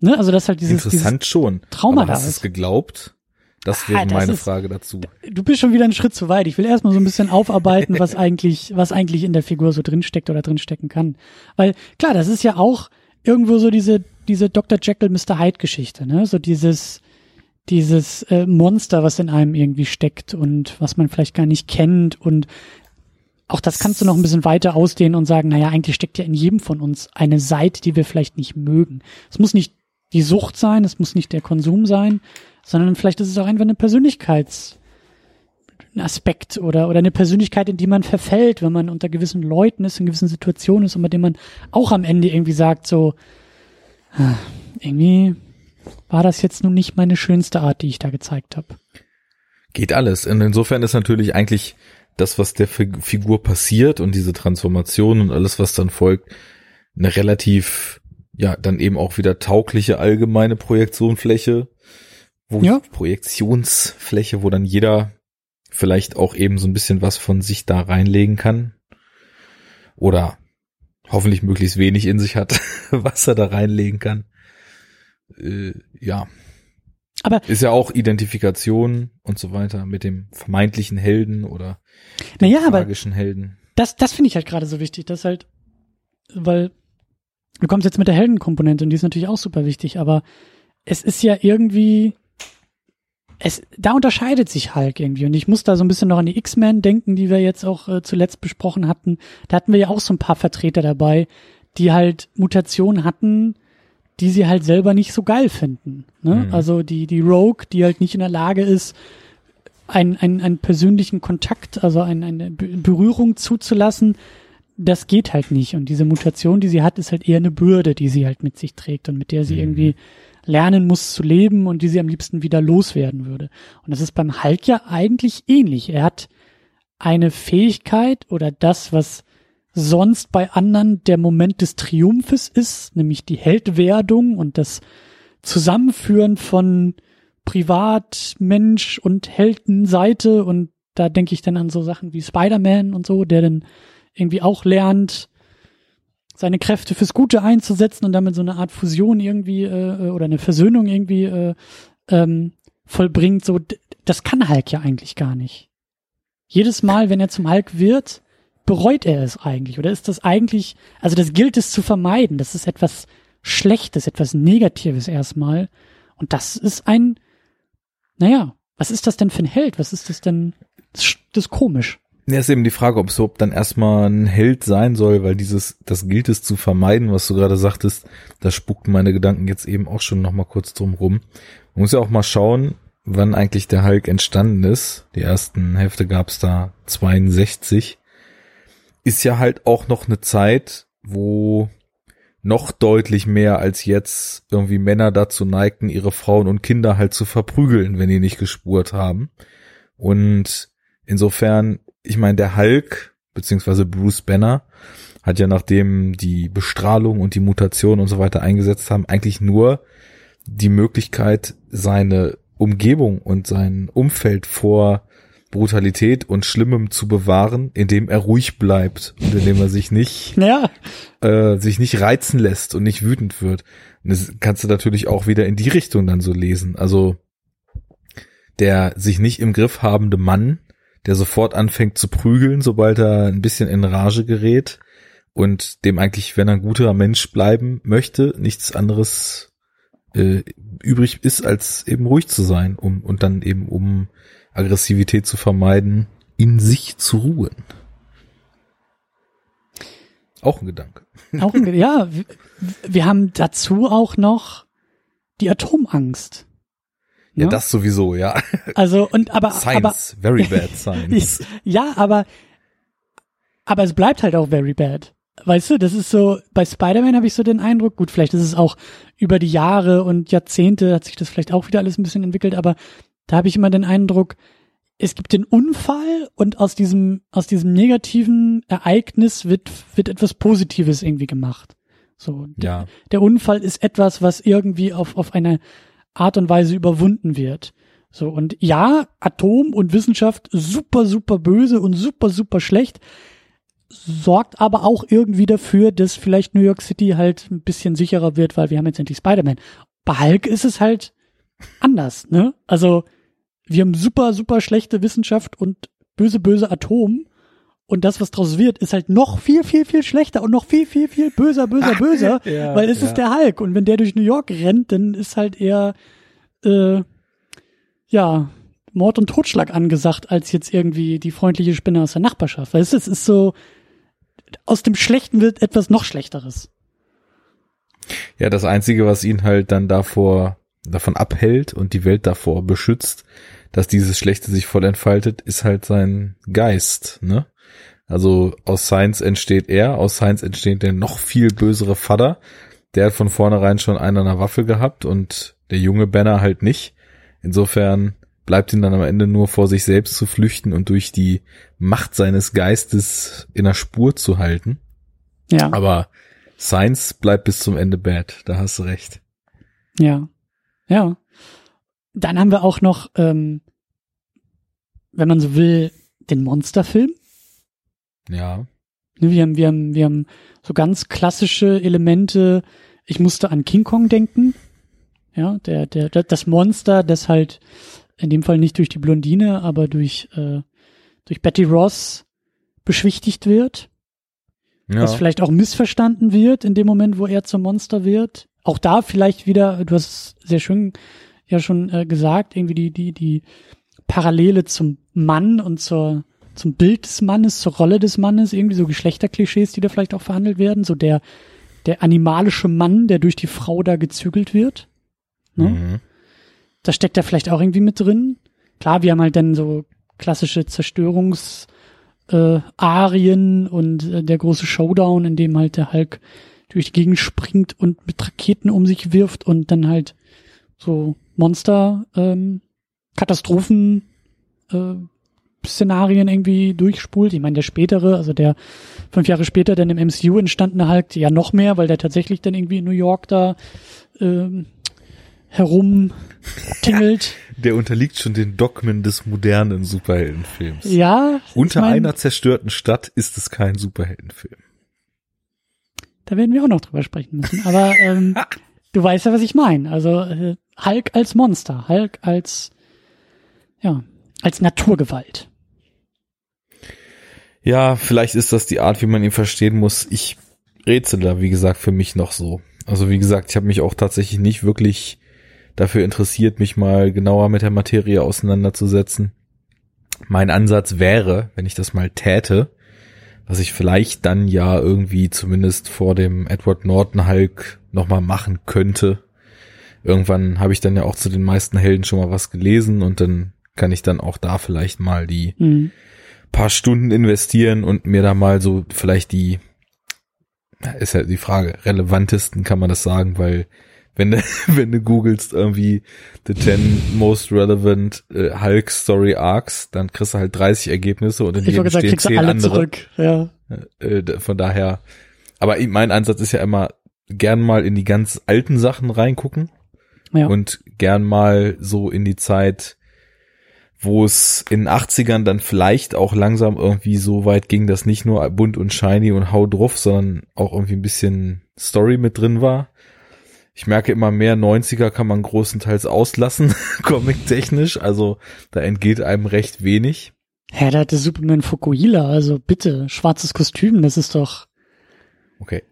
ne, also das halt dieses, interessant dieses schon. Trauma Aber hast du es geglaubt? Das wäre ah, das meine ist, Frage dazu. Du bist schon wieder einen Schritt zu weit. Ich will erstmal so ein bisschen aufarbeiten, was eigentlich, was eigentlich in der Figur so drinsteckt oder drinstecken kann. Weil, klar, das ist ja auch irgendwo so diese, diese Dr. Jekyll, Mr. Hyde Geschichte, ne? So dieses, dieses äh, Monster, was in einem irgendwie steckt und was man vielleicht gar nicht kennt und auch das kannst du noch ein bisschen weiter ausdehnen und sagen, naja, eigentlich steckt ja in jedem von uns eine Seite, die wir vielleicht nicht mögen. Es muss nicht die Sucht sein, es muss nicht der Konsum sein, sondern vielleicht ist es auch einfach eine Persönlichkeitsaspekt oder, oder eine Persönlichkeit, in die man verfällt, wenn man unter gewissen Leuten ist, in gewissen Situationen ist und bei dem man auch am Ende irgendwie sagt, so, irgendwie war das jetzt nun nicht meine schönste Art, die ich da gezeigt habe. Geht alles. Und insofern ist natürlich eigentlich das, was der Figur passiert und diese Transformation und alles, was dann folgt, eine relativ, ja, dann eben auch wieder taugliche allgemeine Projektionfläche, wo ja. Projektionsfläche, wo dann jeder vielleicht auch eben so ein bisschen was von sich da reinlegen kann. Oder hoffentlich möglichst wenig in sich hat, was er da reinlegen kann äh, ja. Aber ist ja auch Identifikation und so weiter mit dem vermeintlichen Helden oder dem naja, tragischen Helden. Das, das finde ich halt gerade so wichtig, dass halt, weil du kommst jetzt mit der Heldenkomponente und die ist natürlich auch super wichtig, aber es ist ja irgendwie, es, da unterscheidet sich Hulk irgendwie und ich muss da so ein bisschen noch an die X-Men denken, die wir jetzt auch äh, zuletzt besprochen hatten. Da hatten wir ja auch so ein paar Vertreter dabei, die halt Mutationen hatten, die sie halt selber nicht so geil finden. Ne? Mhm. Also die, die Rogue, die halt nicht in der Lage ist, einen, einen, einen persönlichen Kontakt, also ein, eine Berührung zuzulassen, das geht halt nicht. Und diese Mutation, die sie hat, ist halt eher eine Bürde, die sie halt mit sich trägt und mit der sie mhm. irgendwie lernen muss zu leben und die sie am liebsten wieder loswerden würde. Und das ist beim Hulk ja eigentlich ähnlich. Er hat eine Fähigkeit oder das, was sonst bei anderen der Moment des Triumphes ist, nämlich die Heldwerdung und das Zusammenführen von Privatmensch und Heldenseite und da denke ich dann an so Sachen wie Spider-Man und so, der dann irgendwie auch lernt, seine Kräfte fürs Gute einzusetzen und damit so eine Art Fusion irgendwie äh, oder eine Versöhnung irgendwie äh, ähm, vollbringt. So, das kann Hulk ja eigentlich gar nicht. Jedes Mal, wenn er zum Hulk wird, bereut er es eigentlich? Oder ist das eigentlich, also das gilt es zu vermeiden. Das ist etwas Schlechtes, etwas Negatives erstmal. Und das ist ein, naja, was ist das denn für ein Held? Was ist das denn? Das, das ist komisch. Ja, ist eben die Frage, ob überhaupt dann erstmal ein Held sein soll, weil dieses, das gilt es zu vermeiden, was du gerade sagtest, da spuckten meine Gedanken jetzt eben auch schon nochmal kurz drum rum. Man muss ja auch mal schauen, wann eigentlich der Hulk entstanden ist. Die ersten Hälfte gab's da 62 ist ja halt auch noch eine Zeit, wo noch deutlich mehr als jetzt irgendwie Männer dazu neigten, ihre Frauen und Kinder halt zu verprügeln, wenn die nicht gespurt haben. Und insofern, ich meine, der Hulk, beziehungsweise Bruce Banner, hat ja nachdem die Bestrahlung und die Mutation und so weiter eingesetzt haben, eigentlich nur die Möglichkeit, seine Umgebung und sein Umfeld vor Brutalität und Schlimmem zu bewahren, indem er ruhig bleibt und indem er sich nicht, Ja, äh, sich nicht reizen lässt und nicht wütend wird. Und das kannst du natürlich auch wieder in die Richtung dann so lesen. Also der sich nicht im Griff habende Mann, der sofort anfängt zu prügeln, sobald er ein bisschen in Rage gerät und dem eigentlich, wenn er ein guter Mensch bleiben möchte, nichts anderes äh, übrig ist, als eben ruhig zu sein, um und dann eben um Aggressivität zu vermeiden, in sich zu ruhen. Auch ein Gedanke. auch ein, ja, wir, wir haben dazu auch noch die Atomangst. Ja, Ne? das sowieso, ja. Also und aber aber Science, very bad science. ja, aber aber es bleibt halt auch very bad. Weißt du, das ist so bei Spider-Man habe ich so den Eindruck, gut, vielleicht ist es auch über die Jahre und Jahrzehnte hat sich das vielleicht auch wieder alles ein bisschen entwickelt, aber da habe ich immer den Eindruck, es gibt den Unfall und aus diesem aus diesem negativen Ereignis wird wird etwas Positives irgendwie gemacht. So, ja. der Unfall ist etwas, was irgendwie auf, auf eine Art und Weise überwunden wird. So, und ja, Atom und Wissenschaft super, super böse und super, super schlecht, sorgt aber auch irgendwie dafür, dass vielleicht New York City halt ein bisschen sicherer wird, weil wir haben jetzt endlich Spider-Man. Bei Hulk ist es halt anders, ne? Also, wir haben super, super schlechte Wissenschaft und böse, böse Atom. Und das, was draus wird, ist halt noch viel, viel, viel schlechter und noch viel, viel, viel böser, böser, böser, Ja, weil es ja. ist der Hulk. Und wenn der durch New York rennt, dann ist halt eher, äh, ja, Mord und Totschlag angesagt, als jetzt irgendwie die freundliche Spinne aus der Nachbarschaft. Weißt du, es ist so, aus dem Schlechten wird etwas noch Schlechteres. Ja, das Einzige, was ihn halt dann davor, davon abhält und die Welt davor beschützt, dass dieses Schlechte sich voll entfaltet, ist halt sein Geist, ne? Also aus Science entsteht er, aus Science entsteht der noch viel bösere Vater. Der hat von vornherein schon einen an der Waffe gehabt und der junge Banner halt nicht. Insofern bleibt ihm dann am Ende nur vor sich selbst zu flüchten und durch die Macht seines Geistes in der Spur zu halten. Ja, Aber Science bleibt bis zum Ende bad, da hast du recht. ja, ja. Dann haben wir auch noch, ähm, wenn man so will, den Monsterfilm. Ja. Ne, Wir haben, wir haben, wir haben so ganz klassische Elemente. Ich musste an King Kong denken. Ja, der, der, das Monster, das halt in dem Fall nicht durch die Blondine, aber durch, äh, durch Betty Ross beschwichtigt wird. ja. Was vielleicht auch missverstanden wird in dem Moment, wo er zum Monster wird. Auch da vielleicht wieder, du hast es sehr schön ja schon äh, gesagt, irgendwie die, die, die Parallele zum Mann und zur, zum Bild des Mannes, zur Rolle des Mannes, irgendwie so Geschlechterklischees, die da vielleicht auch verhandelt werden. So der, der animalische Mann, der durch die Frau da gezügelt wird. Ne? Mhm. Da steckt da vielleicht auch irgendwie mit drin. Klar, wir haben halt dann so klassische Zerstörungs äh, Arien und äh, der große Showdown, in dem halt der Hulk durch die Gegend springt und mit Raketen um sich wirft und dann halt so Monster ähm, Katastrophen äh, Szenarien irgendwie durchspult. Ich meine, der spätere, also der fünf Jahre später dann im MCU entstandene Hulk, ja noch mehr, weil der tatsächlich dann irgendwie in New York da ähm, herumtingelt. Der unterliegt schon den Dogmen des modernen Superheldenfilms. Ja, Unter mein, einer zerstörten Stadt ist es kein Superheldenfilm. Da werden wir auch noch drüber sprechen müssen. Aber ähm, du weißt ja, was ich meine. Also äh, Hulk als Monster, Hulk als ja als Naturgewalt. Ja, vielleicht ist das die Art, wie man ihn verstehen muss. Ich rätsel da, wie gesagt, für mich noch so. Also wie gesagt, ich habe mich auch tatsächlich nicht wirklich dafür interessiert, mich mal genauer mit der Materie auseinanderzusetzen. Mein Ansatz wäre, wenn ich das mal täte, was ich vielleicht dann ja irgendwie zumindest vor dem Edward Norton Hulk nochmal machen könnte. Irgendwann habe ich dann ja auch zu den meisten Helden schon mal was gelesen und dann kann ich dann auch da vielleicht mal die Hm. paar Stunden investieren und mir da mal so vielleicht die, ist ja die Frage, relevantesten kann man das sagen, weil wenn du, wenn du googelst irgendwie the 10 most relevant äh, Hulk Story Arcs, dann kriegst du halt 30 Ergebnisse und in Ich jedem gesagt, stehen kriegst du 10 alle andere. zurück. Ja. Äh, d- von daher, aber mein Ansatz ist ja immer, gern mal in die ganz alten Sachen reingucken Ja. und gern mal so in die Zeit wo es in den 80ern dann vielleicht auch langsam irgendwie so weit ging, dass nicht nur bunt und shiny und hau drauf, sondern auch irgendwie ein bisschen Story mit drin war. Ich merke immer mehr, 90er kann man großenteils auslassen, comic-technisch, also da entgeht einem recht wenig. Hä, da hatte Superman Fukuhila, also bitte, schwarzes Kostüm, das ist doch. Okay.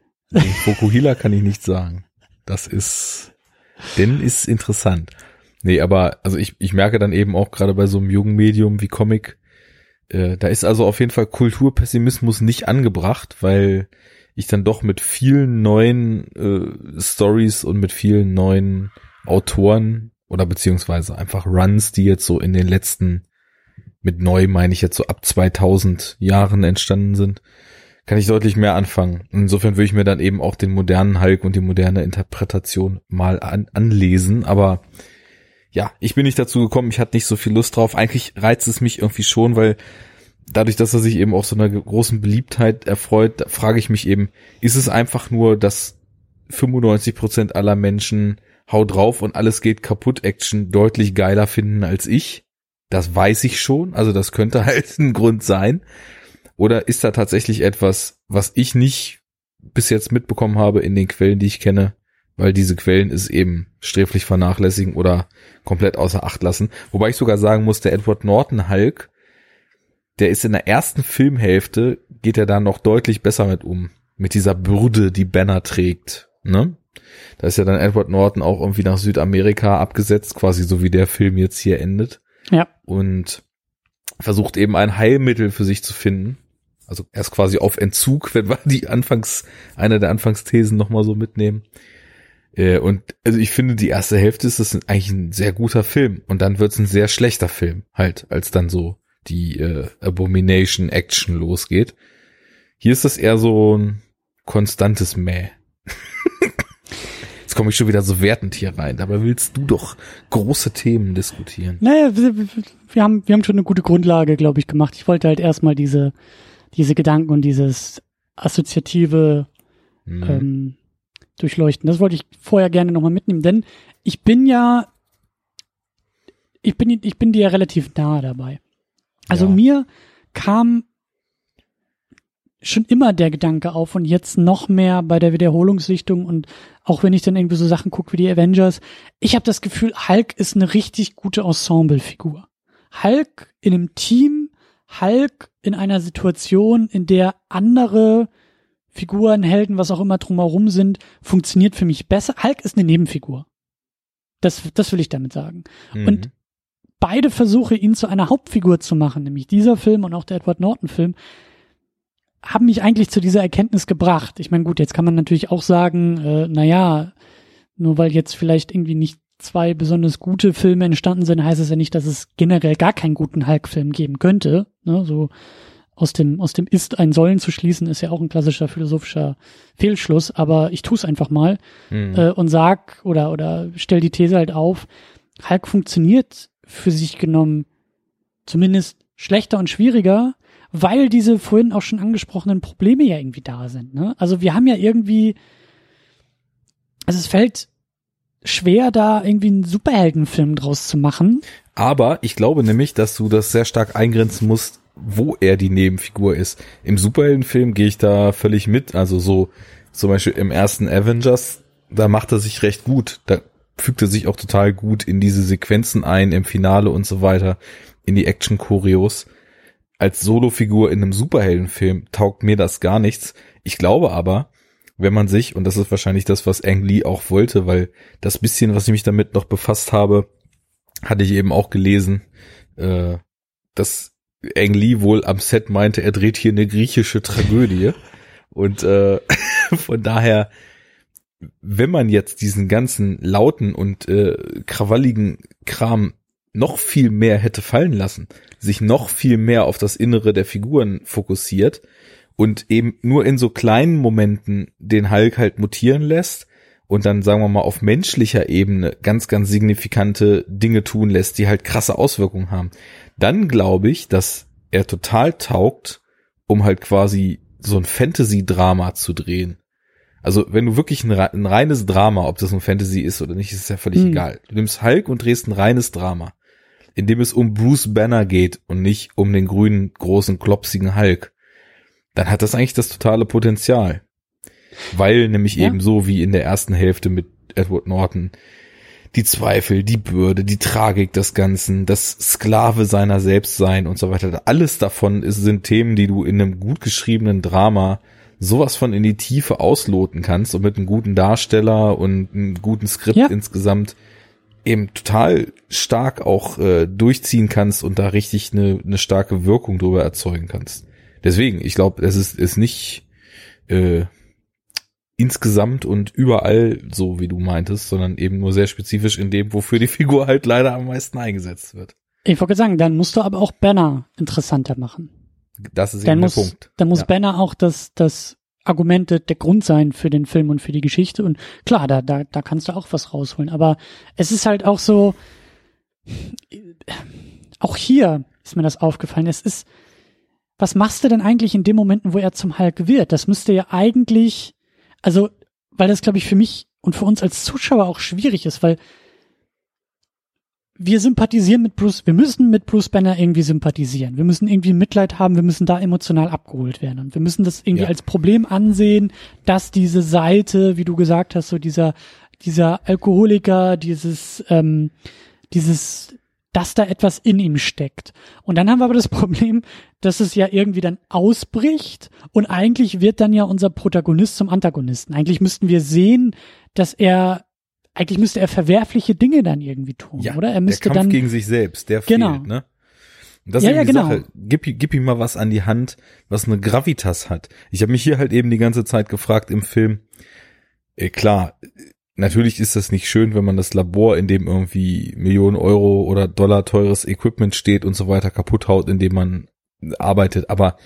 Fukuhila kann ich nicht sagen. Das ist, denn ist interessant. Nee, aber also ich, ich merke dann eben auch gerade bei so einem jungen Medium wie Comic, äh, da ist also auf jeden Fall Kulturpessimismus nicht angebracht, weil ich dann doch mit vielen neuen äh, Stories und mit vielen neuen Autoren oder beziehungsweise einfach Runs, die jetzt so in den letzten, mit neu meine ich jetzt so ab 2000 Jahren entstanden sind, kann ich deutlich mehr anfangen. Insofern würde ich mir dann eben auch den modernen Hulk und die moderne Interpretation mal an, anlesen, aber ja, ich bin nicht dazu gekommen, ich hatte nicht so viel Lust drauf. Eigentlich reizt es mich irgendwie schon, weil dadurch, dass er sich eben auch so einer großen Beliebtheit erfreut, frage ich mich eben, ist es einfach nur, dass 95 Prozent aller Menschen hau drauf und alles geht kaputt Action deutlich geiler finden als ich? Das weiß ich schon, also das könnte halt ein Grund sein. Oder ist da tatsächlich etwas, was ich nicht bis jetzt mitbekommen habe in den Quellen, die ich kenne, weil diese Quellen es eben sträflich vernachlässigen oder komplett außer Acht lassen. Wobei ich sogar sagen muss, der Edward Norton Hulk, der ist in der ersten Filmhälfte, geht er da noch deutlich besser mit um. Mit dieser Bürde, die Banner trägt, ne? Da ist ja dann Edward Norton auch irgendwie nach Südamerika abgesetzt, quasi so wie der Film jetzt hier endet. Ja. Und versucht eben ein Heilmittel für sich zu finden. Also erst quasi auf Entzug, wenn wir die Anfangs, eine der Anfangsthesen nochmal so mitnehmen. Äh, und also ich finde, die erste Hälfte ist das eigentlich ein sehr guter Film. Und dann wird es ein sehr schlechter Film, halt, als dann so die äh, Abomination Action losgeht. Hier ist das eher so ein konstantes Mäh. Jetzt komme ich schon wieder so wertend hier rein. Dabei willst du doch große Themen diskutieren. Naja, wir, wir haben, wir haben schon eine gute Grundlage, glaube ich, gemacht. Ich wollte halt erstmal diese, diese Gedanken und dieses assoziative mhm. ähm, durchleuchten. Das wollte ich vorher gerne nochmal mitnehmen, denn ich bin ja, ich bin, ich bin dir ja relativ nahe dabei. Also ja. mir kam schon immer der Gedanke auf und jetzt noch mehr bei der Wiederholungssichtung und auch wenn ich dann irgendwie so Sachen gucke wie die Avengers, ich habe das Gefühl, Hulk ist eine richtig gute Ensemblefigur. Hulk in einem Team, Hulk in einer Situation, in der andere Figuren, Helden, was auch immer drumherum sind, funktioniert für mich besser. Hulk ist eine Nebenfigur. Das, das will ich damit sagen. Mhm. Und beide Versuche, ihn zu einer Hauptfigur zu machen, nämlich dieser Film und auch der Edward Norton Film, haben mich eigentlich zu dieser Erkenntnis gebracht. Ich meine, gut, jetzt kann man natürlich auch sagen, äh, naja, nur weil jetzt vielleicht irgendwie nicht zwei besonders gute Filme entstanden sind, heißt es ja nicht, dass es generell gar keinen guten Hulk-Film geben könnte. Ne? So aus dem, aus dem Ist ein Sollen zu schließen, ist ja auch ein klassischer philosophischer Fehlschluss, aber ich tue es einfach mal mhm. äh, und sag oder, oder stell die These halt auf, Hulk funktioniert für sich genommen zumindest schlechter und schwieriger, weil diese vorhin auch schon angesprochenen Probleme ja irgendwie da sind. Ne? Also wir haben ja irgendwie, also es fällt schwer, da irgendwie einen Superheldenfilm draus zu machen. Aber ich glaube nämlich, dass du das sehr stark eingrenzen musst wo er die Nebenfigur ist. Im Superheldenfilm gehe ich da völlig mit. Also so zum Beispiel im ersten Avengers, da macht er sich recht gut. Da fügt er sich auch total gut in diese Sequenzen ein, im Finale und so weiter, in die Action-Choreos. Als Solofigur in einem Superheldenfilm taugt mir das gar nichts. Ich glaube aber, wenn man sich, und das ist wahrscheinlich das, was Ang Lee auch wollte, weil das bisschen, was ich mich damit noch befasst habe, hatte ich eben auch gelesen, äh, dass Ang Lee wohl am Set meinte, er dreht hier eine griechische Tragödie. Und äh, von daher, wenn man jetzt diesen ganzen lauten und äh, krawalligen Kram noch viel mehr hätte fallen lassen, sich noch viel mehr auf das Innere der Figuren fokussiert und eben nur in so kleinen Momenten den Hulk halt mutieren lässt und dann sagen wir mal auf menschlicher Ebene ganz, ganz signifikante Dinge tun lässt, die halt krasse Auswirkungen haben, dann glaube ich, dass er total taugt, um halt quasi so ein Fantasy-Drama zu drehen. Also wenn du wirklich ein, ein, reines Drama, ob das ein Fantasy ist oder nicht, ist ja völlig mhm. egal. Du nimmst Hulk und drehst ein reines Drama. in dem es um Bruce Banner geht und nicht um den grünen, großen, klopsigen Hulk, dann hat das eigentlich das totale Potenzial. Weil nämlich ja. eben so wie in der ersten Hälfte mit Edward Norton die Zweifel, die Bürde, die Tragik des Ganzen, das Sklave seiner selbst sein und so weiter. Alles davon ist, sind Themen, die du in einem gut geschriebenen Drama sowas von in die Tiefe ausloten kannst und mit einem guten Darsteller und einem guten Skript ja. insgesamt eben total stark auch äh, durchziehen kannst und da richtig eine, eine starke Wirkung drüber erzeugen kannst. Deswegen, ich glaube, es ist, ist nicht äh, insgesamt und überall so, wie du meintest, sondern eben nur sehr spezifisch in dem, wofür die Figur halt leider am meisten eingesetzt wird. Ich wollte sagen, dann musst du aber auch Banner interessanter machen. Das ist dann eben muss, der Punkt. Dann muss ja. Banner auch das, das Argument der Grund sein für den Film und für die Geschichte. Und klar, da, da, da kannst du auch was rausholen. Aber es ist halt auch so, auch hier ist mir das aufgefallen. Es ist, was machst du denn eigentlich in den Momenten, wo er zum Hulk wird? Das müsste ja eigentlich also, weil das, glaube ich, für mich und für uns als Zuschauer auch schwierig ist, weil wir sympathisieren mit Bruce, wir müssen mit Bruce Banner irgendwie sympathisieren. Wir müssen irgendwie Mitleid haben, wir müssen da emotional abgeholt werden. Und wir müssen das irgendwie ja. als Problem ansehen, dass diese Seite, wie du gesagt hast, so dieser, dieser Alkoholiker, dieses, ähm, dieses dass da etwas in ihm steckt. Und dann haben wir aber das Problem, dass es ja irgendwie dann ausbricht und eigentlich wird dann ja unser Protagonist zum Antagonisten. Eigentlich müssten wir sehen, dass er eigentlich müsste er verwerfliche Dinge dann irgendwie tun, ja, oder? Er müsste der Kampf dann gegen sich selbst, der genau. fehlt, ne? Und das ja, ist ja, die genau. Sache. Gib, gib ihm mal was an die Hand, was eine Gravitas hat. Ich habe mich hier halt eben die ganze Zeit gefragt im Film. Äh, klar, natürlich ist das nicht schön, wenn man das Labor, in dem irgendwie Millionen Euro oder Dollar teures Equipment steht und so weiter kaputt haut, in dem man arbeitet. Aber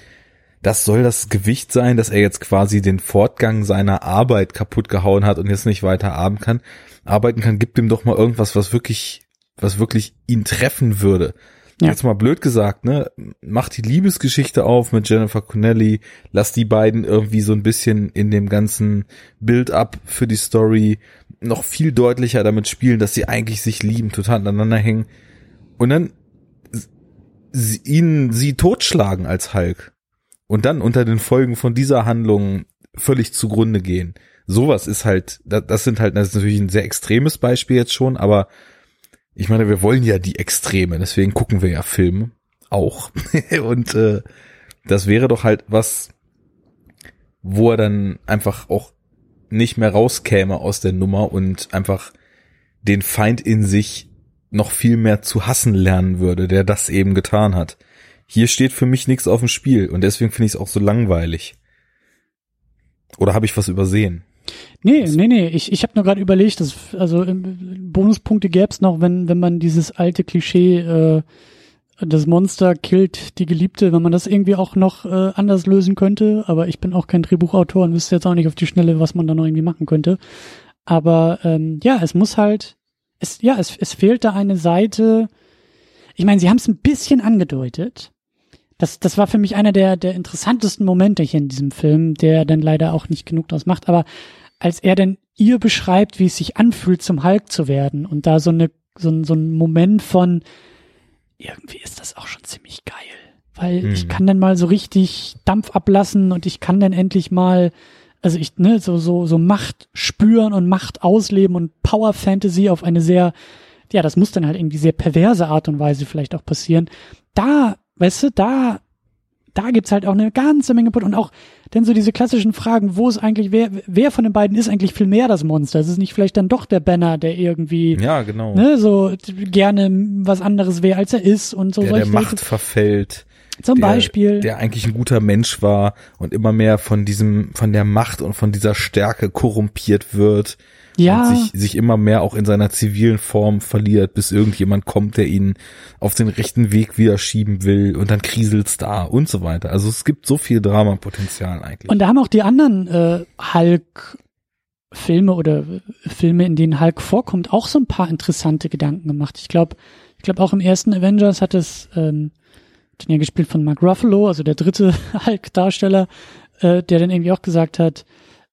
das soll das Gewicht sein, dass er jetzt quasi den Fortgang seiner Arbeit kaputt gehauen hat und jetzt nicht weiter arbeiten kann. Arbeiten kann, gibt ihm doch mal irgendwas, was wirklich, was wirklich ihn treffen würde. Ja. Jetzt mal blöd gesagt, ne? Mach die Liebesgeschichte auf mit Jennifer Connelly, lass die beiden irgendwie so ein bisschen in dem ganzen Build-up für die Story noch viel deutlicher damit spielen, dass sie eigentlich sich lieben, total aneinander hängen. Und dann sie, ihn sie totschlagen als Hulk. Und dann unter den Folgen von dieser Handlung völlig zugrunde gehen. Sowas ist halt, das sind halt, das ist natürlich ein sehr extremes Beispiel jetzt schon, aber ich meine, wir wollen ja die Extreme, deswegen gucken wir ja Filme auch. und äh, das wäre doch halt was, wo er dann einfach auch nicht mehr rauskäme aus der Nummer und einfach den Feind in sich noch viel mehr zu hassen lernen würde, der das eben getan hat. Hier steht für mich nichts auf dem Spiel und deswegen finde ich es auch so langweilig. Oder habe ich was übersehen? Nee, nee, nee, ich, ich habe nur gerade überlegt, dass also Bonuspunkte gäbe es noch, wenn wenn man dieses alte Klischee äh, das Monster killt die Geliebte, wenn man das irgendwie auch noch äh, anders lösen könnte. Aber ich bin auch kein Drehbuchautor und wüsste jetzt auch nicht auf die Schnelle, was man da noch irgendwie machen könnte. Aber ähm, ja, es muss halt, es, ja, es, es fehlt da eine Seite. Ich meine, sie haben es ein bisschen angedeutet. Das, das war für mich einer der, der interessantesten Momente hier in diesem Film, der dann leider auch nicht genug draus macht. Aber als er dann ihr beschreibt, wie es sich anfühlt, zum Hulk zu werden und da so eine, so, so ein Moment von, irgendwie ist das auch schon ziemlich geil. Weil mhm. ich kann dann mal so richtig Dampf ablassen und ich kann dann endlich mal, also ich, ne, so, so, so Macht spüren und Macht ausleben und Power Fantasy auf eine sehr, ja, das muss dann halt irgendwie sehr perverse Art und Weise vielleicht auch passieren. Da, weißt du, da da gibt's halt auch eine ganze Menge und auch denn so diese klassischen Fragen, wo ist eigentlich wer wer von den beiden ist eigentlich viel mehr das Monster? Ist es nicht vielleicht dann doch der Banner, der irgendwie ja genau ne, so gerne was anderes wäre als er ist und so der, der Macht Leute. verfällt. Zum der, Beispiel. Der eigentlich ein guter Mensch war und immer mehr von diesem, von der Macht und von dieser Stärke korrumpiert wird ja. und sich, sich immer mehr auch in seiner zivilen Form verliert, bis irgendjemand kommt, der ihn auf den rechten Weg wieder schieben will und dann kriselt's da und so weiter. Also es gibt so viel Dramapotenzial eigentlich. Und da haben auch die anderen äh, Hulk Filme oder Filme, in denen Hulk vorkommt, auch so ein paar interessante Gedanken gemacht. Ich glaube, ich glaube auch im ersten Avengers hat es ähm, den ja gespielt von Mark Ruffalo, also der dritte Hulk-Darsteller, äh, der dann irgendwie auch gesagt hat,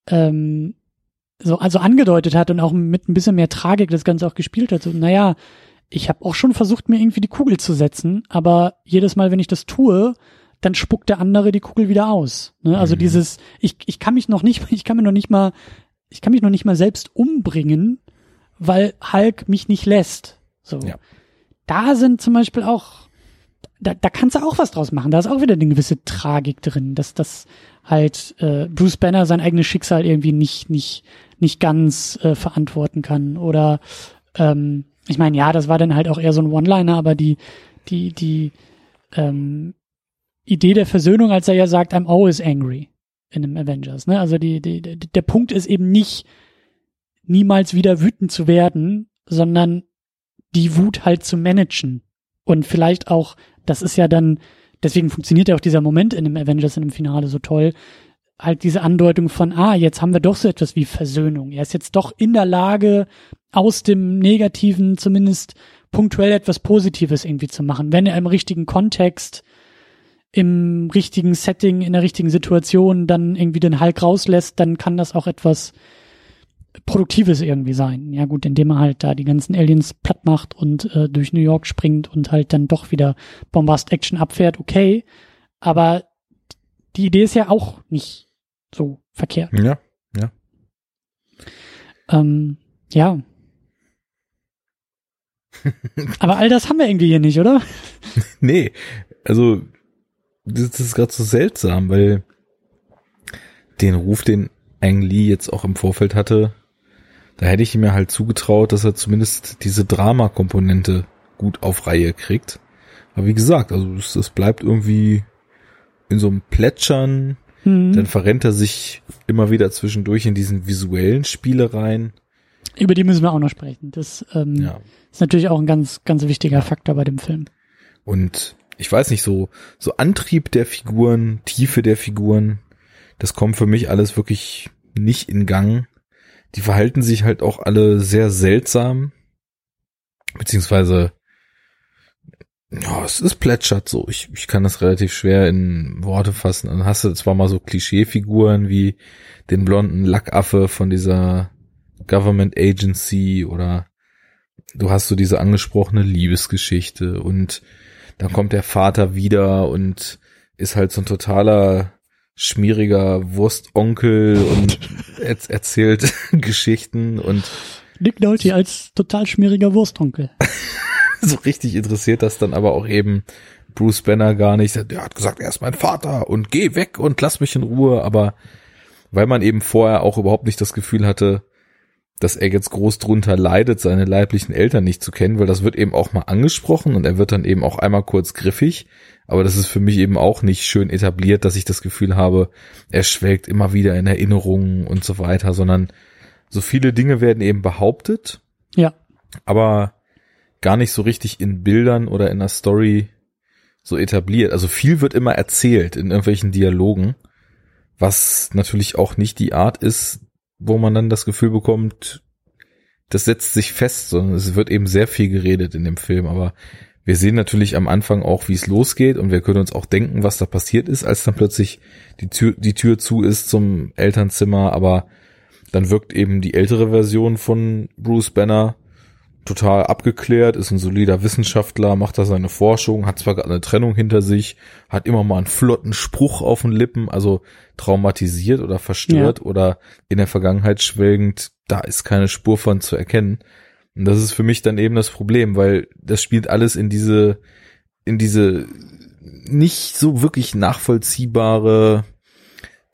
ähm, so also angedeutet hat und auch mit ein bisschen mehr Tragik das Ganze auch gespielt hat. So, naja, ich habe auch schon versucht, mir irgendwie die Kugel zu setzen, aber jedes Mal, wenn ich das tue, dann spuckt der andere die Kugel wieder aus. Ne? Also mhm. dieses, ich, ich kann mich noch nicht, ich kann mir noch nicht mal, ich kann mich noch nicht mal selbst umbringen, weil Hulk mich nicht lässt. So. Ja. Da sind zum Beispiel auch, da, da kannst du auch was draus machen. Da ist auch wieder eine gewisse Tragik drin, dass das halt äh, Bruce Banner sein eigenes Schicksal irgendwie nicht, nicht, nicht ganz äh, verantworten kann. Oder ähm, ich meine, ja, das war dann halt auch eher so ein One-Liner, aber die, die, die ähm, Idee der Versöhnung, als er ja sagt, I'm always angry in dem Avengers. Ne? Also die, die, der Punkt ist eben nicht, niemals wieder wütend zu werden, sondern die Wut halt zu managen. Und vielleicht auch, das ist ja dann, deswegen funktioniert ja auch dieser Moment in dem Avengers in dem Finale so toll, halt diese Andeutung von, ah, jetzt haben wir doch so etwas wie Versöhnung. Er ist jetzt doch in der Lage, aus dem Negativen zumindest punktuell etwas Positives irgendwie zu machen, wenn er im richtigen Kontext im richtigen Setting, in der richtigen Situation dann irgendwie den Hulk rauslässt, dann kann das auch etwas Produktives irgendwie sein. Ja gut, indem er halt da die ganzen Aliens platt macht und äh, durch New York springt und halt dann doch wieder Bombast-Action abfährt, okay. Aber die Idee ist ja auch nicht so verkehrt. Ja, ja. Ähm, ja. Aber all das haben wir irgendwie hier nicht, oder? nee, also das ist gerade so seltsam, weil den Ruf, den Ang Lee jetzt auch im Vorfeld hatte, da hätte ich ihm ja halt zugetraut, dass er zumindest diese Drama-Komponente gut auf Reihe kriegt. Aber wie gesagt, also es, es bleibt irgendwie in so einem Plätschern, mhm. dann verrennt er sich immer wieder zwischendurch in diesen visuellen Spielereien. Über die müssen wir auch noch sprechen. Das ähm, ja. ist natürlich auch ein ganz, ganz wichtiger Faktor bei dem Film. Und ich weiß nicht, so, so Antrieb der Figuren, Tiefe der Figuren, das kommt für mich alles wirklich nicht in Gang. Die verhalten sich halt auch alle sehr seltsam, beziehungsweise ja, es ist plätschert so. Ich, ich kann das relativ schwer in Worte fassen. Dann hast du zwar mal so Klischeefiguren wie den blonden Lackaffe von dieser Government Agency oder du hast so diese angesprochene Liebesgeschichte und dann kommt der Vater wieder und ist halt so ein totaler schmieriger Wurstonkel und er erzählt Geschichten und Nick Nolte als total schmieriger Wurstonkel. so richtig interessiert das dann aber auch eben Bruce Banner gar nicht. Der hat gesagt, er ist mein Vater und geh weg und lass mich in Ruhe, aber weil man eben vorher auch überhaupt nicht das Gefühl hatte, dass er jetzt groß drunter leidet, seine leiblichen Eltern nicht zu kennen, weil das wird eben auch mal angesprochen und er wird dann eben auch einmal kurz griffig. Aber das ist für mich eben auch nicht schön etabliert, dass ich das Gefühl habe, er schwelgt immer wieder in Erinnerungen und so weiter, sondern so viele Dinge werden eben behauptet. Ja. Aber gar nicht so richtig in Bildern oder in der Story so etabliert. Also viel wird immer erzählt in irgendwelchen Dialogen, was natürlich auch nicht die Art ist, wo man dann das Gefühl bekommt, das setzt sich fest, sondern es wird eben sehr viel geredet in dem Film, aber wir sehen natürlich am Anfang auch, wie es losgeht und wir können uns auch denken, was da passiert ist, als dann plötzlich die Tür, die Tür zu ist zum Elternzimmer, aber dann wirkt eben die ältere Version von Bruce Banner total abgeklärt, ist ein solider Wissenschaftler, macht da seine Forschung, hat zwar gerade eine Trennung hinter sich, hat immer mal einen flotten Spruch auf den Lippen, also traumatisiert oder verstört ja. oder in der Vergangenheit schwelgend, da ist keine Spur von zu erkennen. Und das ist für mich dann eben das Problem, weil das spielt alles in diese, in diese nicht so wirklich nachvollziehbare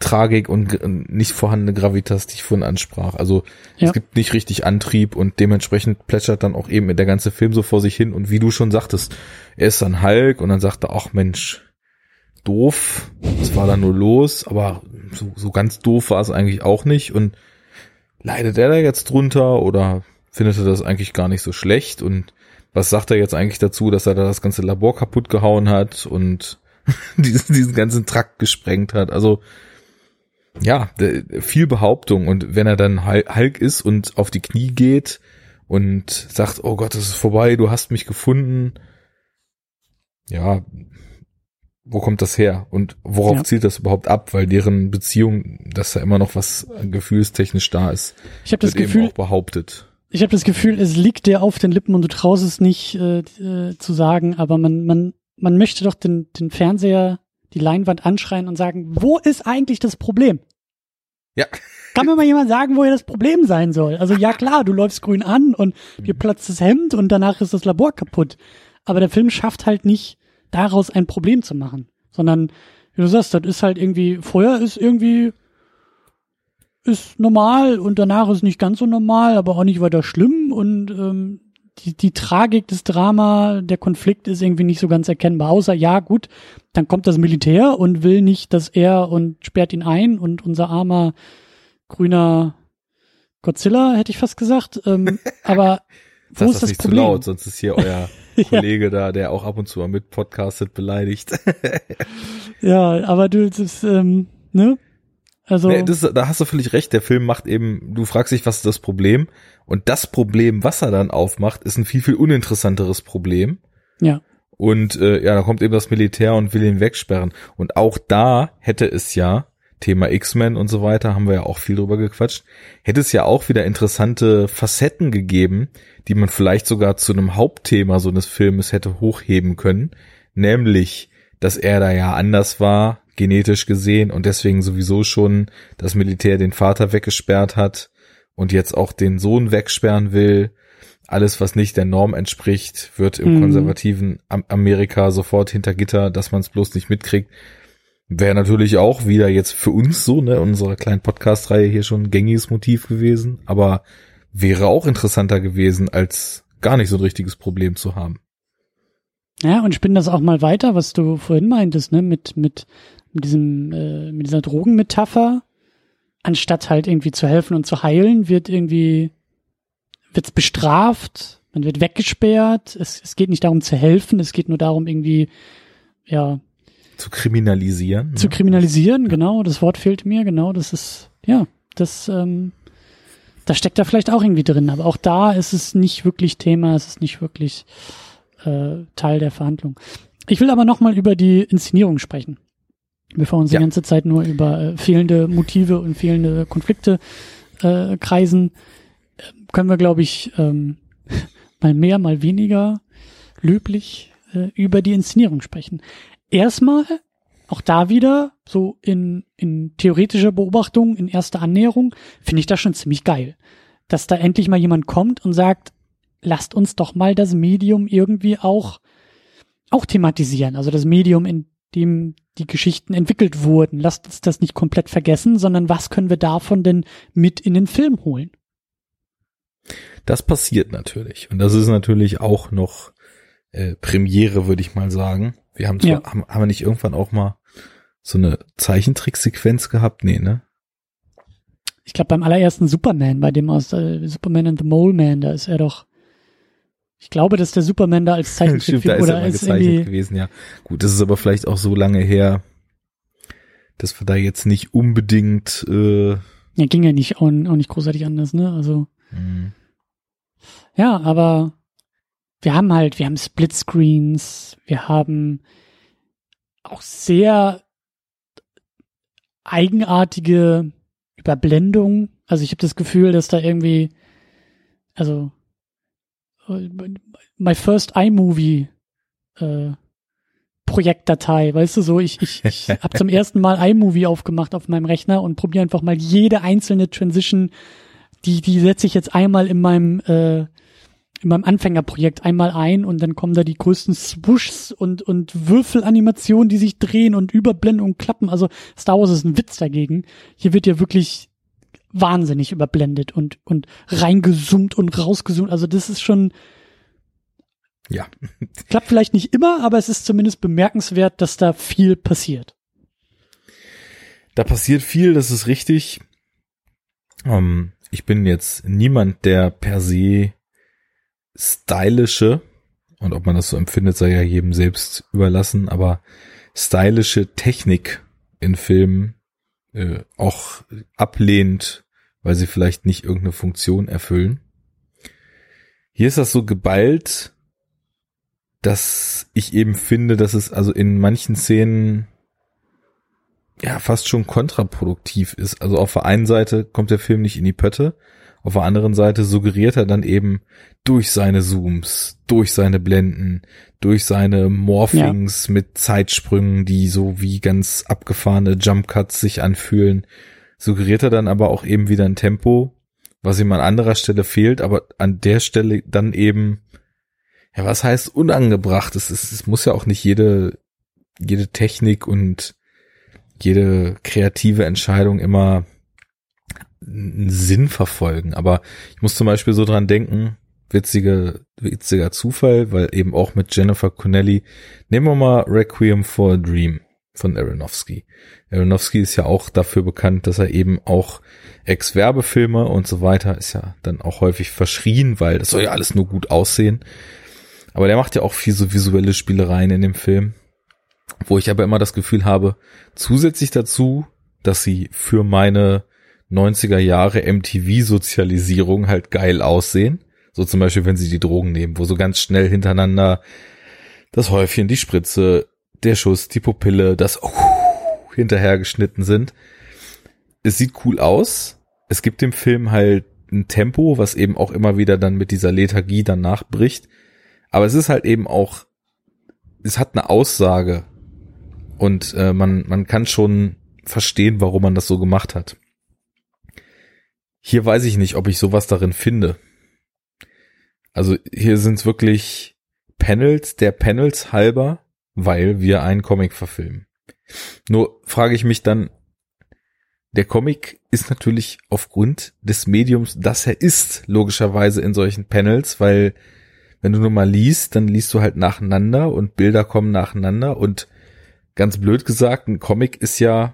Tragik und nicht vorhandene Gravitas, die ich vorhin ansprach. Also ja. es gibt nicht richtig Antrieb und dementsprechend plätschert dann auch eben der ganze Film so vor sich hin. Und wie du schon sagtest, er ist dann Hulk und dann sagt er, ach Mensch, doof, es war da nur los, aber so, so ganz doof war es eigentlich auch nicht. Und leidet er da jetzt drunter oder findet er das eigentlich gar nicht so schlecht? Und was sagt er jetzt eigentlich dazu, dass er da das ganze Labor kaputt gehauen hat und diesen, diesen ganzen Trakt gesprengt hat? Also ja, viel Behauptung und wenn er dann Hulk ist und auf die Knie geht und sagt, oh Gott, es ist vorbei, du hast mich gefunden. Ja, wo kommt das her und worauf ja. zielt das überhaupt ab? Weil deren Beziehung, dass da immer noch was gefühlstechnisch da ist, ich habe das Gefühl, auch behauptet. ich habe das Gefühl, es liegt dir auf den Lippen und du traust es nicht äh, äh, zu sagen, aber man, man, man möchte doch den, den Fernseher, die Leinwand anschreien und sagen, wo ist eigentlich das Problem? Ja. Kann mir mal jemand sagen, wo hier das Problem sein soll? Also ja klar, du läufst grün an und dir platzt das Hemd und danach ist das Labor kaputt. Aber der Film schafft halt nicht, daraus ein Problem zu machen, sondern wie du sagst, das ist halt irgendwie, Feuer ist irgendwie, ist normal und danach ist nicht ganz so normal, aber auch nicht weiter schlimm und ähm, die, die Tragik des Drama, der Konflikt ist irgendwie nicht so ganz erkennbar. Außer, ja, gut, dann kommt das Militär und will nicht, dass er und sperrt ihn ein und unser armer grüner Godzilla, hätte ich fast gesagt. Ähm, aber wo ist das das nicht Problem? zu laut, sonst ist hier euer Kollege da, der auch ab und zu mal mit podcastet, beleidigt. Ja, aber du, das, ähm, ne? Also, Nee, das, da hast du völlig recht. Der Film macht eben, du fragst dich, was ist das Problem? Und das Problem, was er dann aufmacht, ist ein viel, viel uninteressanteres Problem. ja, Und äh, ja, da kommt eben das Militär und will ihn wegsperren. Und auch da hätte es ja, Thema X-Men und so weiter, haben wir ja auch viel drüber gequatscht, hätte es ja auch wieder interessante Facetten gegeben, die man vielleicht sogar zu einem Hauptthema so eines Filmes hätte hochheben können. Nämlich, dass er da ja anders war, genetisch gesehen, und deswegen sowieso schon das Militär den Vater weggesperrt hat und jetzt auch den Sohn wegsperren will. Alles, was nicht der Norm entspricht, wird im Mhm. konservativen Am Amerika sofort hinter Gitter, dass man es bloß nicht mitkriegt. Wäre natürlich auch wieder jetzt für uns so, ne, in unserer kleinen Podcast-Reihe hier schon ein gängiges Motiv gewesen, aber wäre auch interessanter gewesen, als gar nicht so ein richtiges Problem zu haben. Ja, und spinn das auch mal weiter, was du vorhin meintest, ne, mit, mit, mit diesem, äh, mit dieser Drogenmetapher. Anstatt halt irgendwie zu helfen und zu heilen, wird irgendwie, wird's bestraft, man wird weggesperrt. Es, es geht nicht darum zu helfen, es geht nur darum, irgendwie, ja, Zu kriminalisieren. zu ne? kriminalisieren, genau, das Wort fehlt mir, genau, das ist, ja, das, ähm, da steckt da vielleicht auch irgendwie drin, aber auch da ist es nicht wirklich Thema, es ist nicht wirklich äh, Teil der Verhandlung. Ich will aber nochmal über die Inszenierung sprechen, bevor uns Ja. die ganze Zeit nur über äh, fehlende Motive und fehlende Konflikte äh, kreisen. Äh, können wir, glaube ich, ähm, mal mehr, mal weniger löblich äh, über die Inszenierung sprechen. Erstmal, auch da wieder, so in, in theoretischer Beobachtung, in erster Annäherung, finde ich das schon ziemlich geil. Dass da endlich mal jemand kommt und sagt, lasst uns doch mal das Medium irgendwie auch, auch thematisieren. Also das Medium, in dem die Geschichten entwickelt wurden. Lasst uns das nicht komplett vergessen, sondern was können wir davon denn mit in den Film holen? Das passiert natürlich. Und das ist natürlich auch noch äh, Premiere, würde ich mal sagen. Wir haben, zwar, Ja. haben, haben wir nicht irgendwann auch mal so eine Zeichentricksequenz gehabt? Nee, ne? Ich glaube, beim allerersten Superman, bei dem aus äh, Superman and the Mole Man, da ist er doch. Ich glaube, dass der Superman da als Zeichentrickfigur ist er oder mal ist gezeichnet irgendwie. gewesen, ja. Gut, das ist aber vielleicht auch so lange her, dass wir da jetzt nicht unbedingt äh, Ja, ging ja nicht auch, nicht großartig anders, ne? Also mh, ja, aber wir haben halt, wir haben Splitscreens, wir haben auch sehr eigenartige Überblendung. Also ich habe das Gefühl, dass da irgendwie, also my first iMovie äh, Projektdatei, weißt du so, ich, ich, ich habe zum ersten Mal iMovie aufgemacht auf meinem Rechner und probiere einfach mal jede einzelne Transition, die, die setze ich jetzt einmal in meinem äh, in meinem Anfängerprojekt einmal ein und dann kommen da die größten Swooshs und, und Würfelanimationen, die sich drehen und überblenden und klappen. Also Star Wars ist ein Witz dagegen. Hier wird ja wirklich wahnsinnig überblendet und, und reingezoomt und rausgezoomt. Also das ist schon, ja. klappt vielleicht nicht immer, aber es ist zumindest bemerkenswert, dass da viel passiert. Da passiert viel, das ist richtig. Ähm, ich bin jetzt niemand, der per se stylische, und ob man das so empfindet, sei ja jedem selbst überlassen, aber stylische Technik in Filmen äh, auch ablehnt, weil sie vielleicht nicht irgendeine Funktion erfüllen. Hier ist das so geballt, dass ich eben finde, dass es also in manchen Szenen ja fast schon kontraproduktiv ist. Also auf der einen Seite kommt der Film nicht in die Pötte, Auf der anderen Seite suggeriert er dann eben durch seine Zooms, durch seine Blenden, durch seine Morphings ja. mit Zeitsprüngen, die so wie ganz abgefahrene Jump Cuts sich anfühlen, suggeriert er dann aber auch eben wieder ein Tempo, was ihm an anderer Stelle fehlt, aber an der Stelle dann eben, ja, was heißt unangebracht? Es, ist, es muss ja auch nicht jede, jede Technik und jede kreative Entscheidung immer einen Sinn verfolgen. Aber ich muss zum Beispiel so dran denken, witzige, witziger Zufall, weil eben auch mit Jennifer Connelly, nehmen wir mal Requiem for a Dream von Aronofsky. Aronofsky ist ja auch dafür bekannt, dass er eben auch Ex-Werbefilme und so weiter ist ja dann auch häufig verschrien, weil das soll ja alles nur gut aussehen. Aber der macht ja auch viel so visuelle Spielereien in dem Film, wo ich aber immer das Gefühl habe, zusätzlich dazu, dass sie für meine 90er Jahre MTV-Sozialisierung halt geil aussehen. So zum Beispiel, wenn sie die Drogen nehmen, wo so ganz schnell hintereinander das Häufchen, die Spritze, der Schuss, die Pupille, das uh, hinterher geschnitten sind. Es sieht cool aus. Es gibt dem Film halt ein Tempo, was eben auch immer wieder dann mit dieser Lethargie danach bricht. Aber es ist halt eben auch, es hat eine Aussage und äh, man, man kann schon verstehen, warum man das so gemacht hat. Hier weiß ich nicht, ob ich sowas darin finde. Also hier sind es wirklich Panels der Panels halber, weil wir einen Comic verfilmen. Nur frage ich mich dann, der Comic ist natürlich aufgrund des Mediums, das er ist, logischerweise in solchen Panels, weil wenn du nur mal liest, dann liest du halt nacheinander und Bilder kommen nacheinander und ganz blöd gesagt, ein Comic ist ja,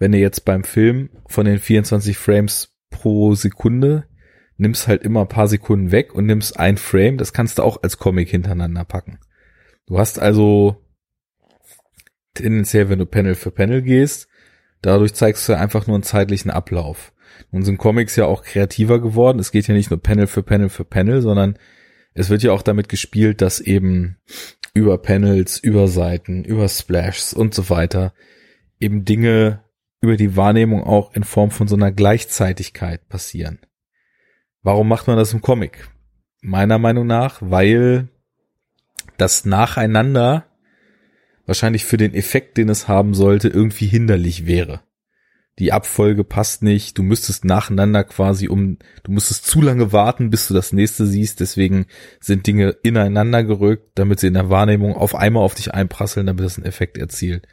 wenn du jetzt beim Film von den 24 Frames pro Sekunde nimmst halt immer ein paar Sekunden weg und nimmst ein Frame, das kannst du auch als Comic hintereinander packen. Du hast also tendenziell, wenn du Panel für Panel gehst, dadurch zeigst du einfach nur einen zeitlichen Ablauf. Nun sind Comics ja auch kreativer geworden. Es geht ja nicht nur Panel für Panel für Panel, sondern es wird ja auch damit gespielt, dass eben über Panels, über Seiten, über Splashs und so weiter eben Dinge über die Wahrnehmung auch in Form von so einer Gleichzeitigkeit passieren. Warum macht man das im Comic? Meiner Meinung nach, weil das Nacheinander wahrscheinlich für den Effekt, den es haben sollte, irgendwie hinderlich wäre. Die Abfolge passt nicht, du müsstest nacheinander quasi um, du müsstest zu lange warten, bis du das nächste siehst, deswegen sind Dinge ineinander gerückt, damit sie in der Wahrnehmung auf einmal auf dich einprasseln, damit das einen Effekt erzielt.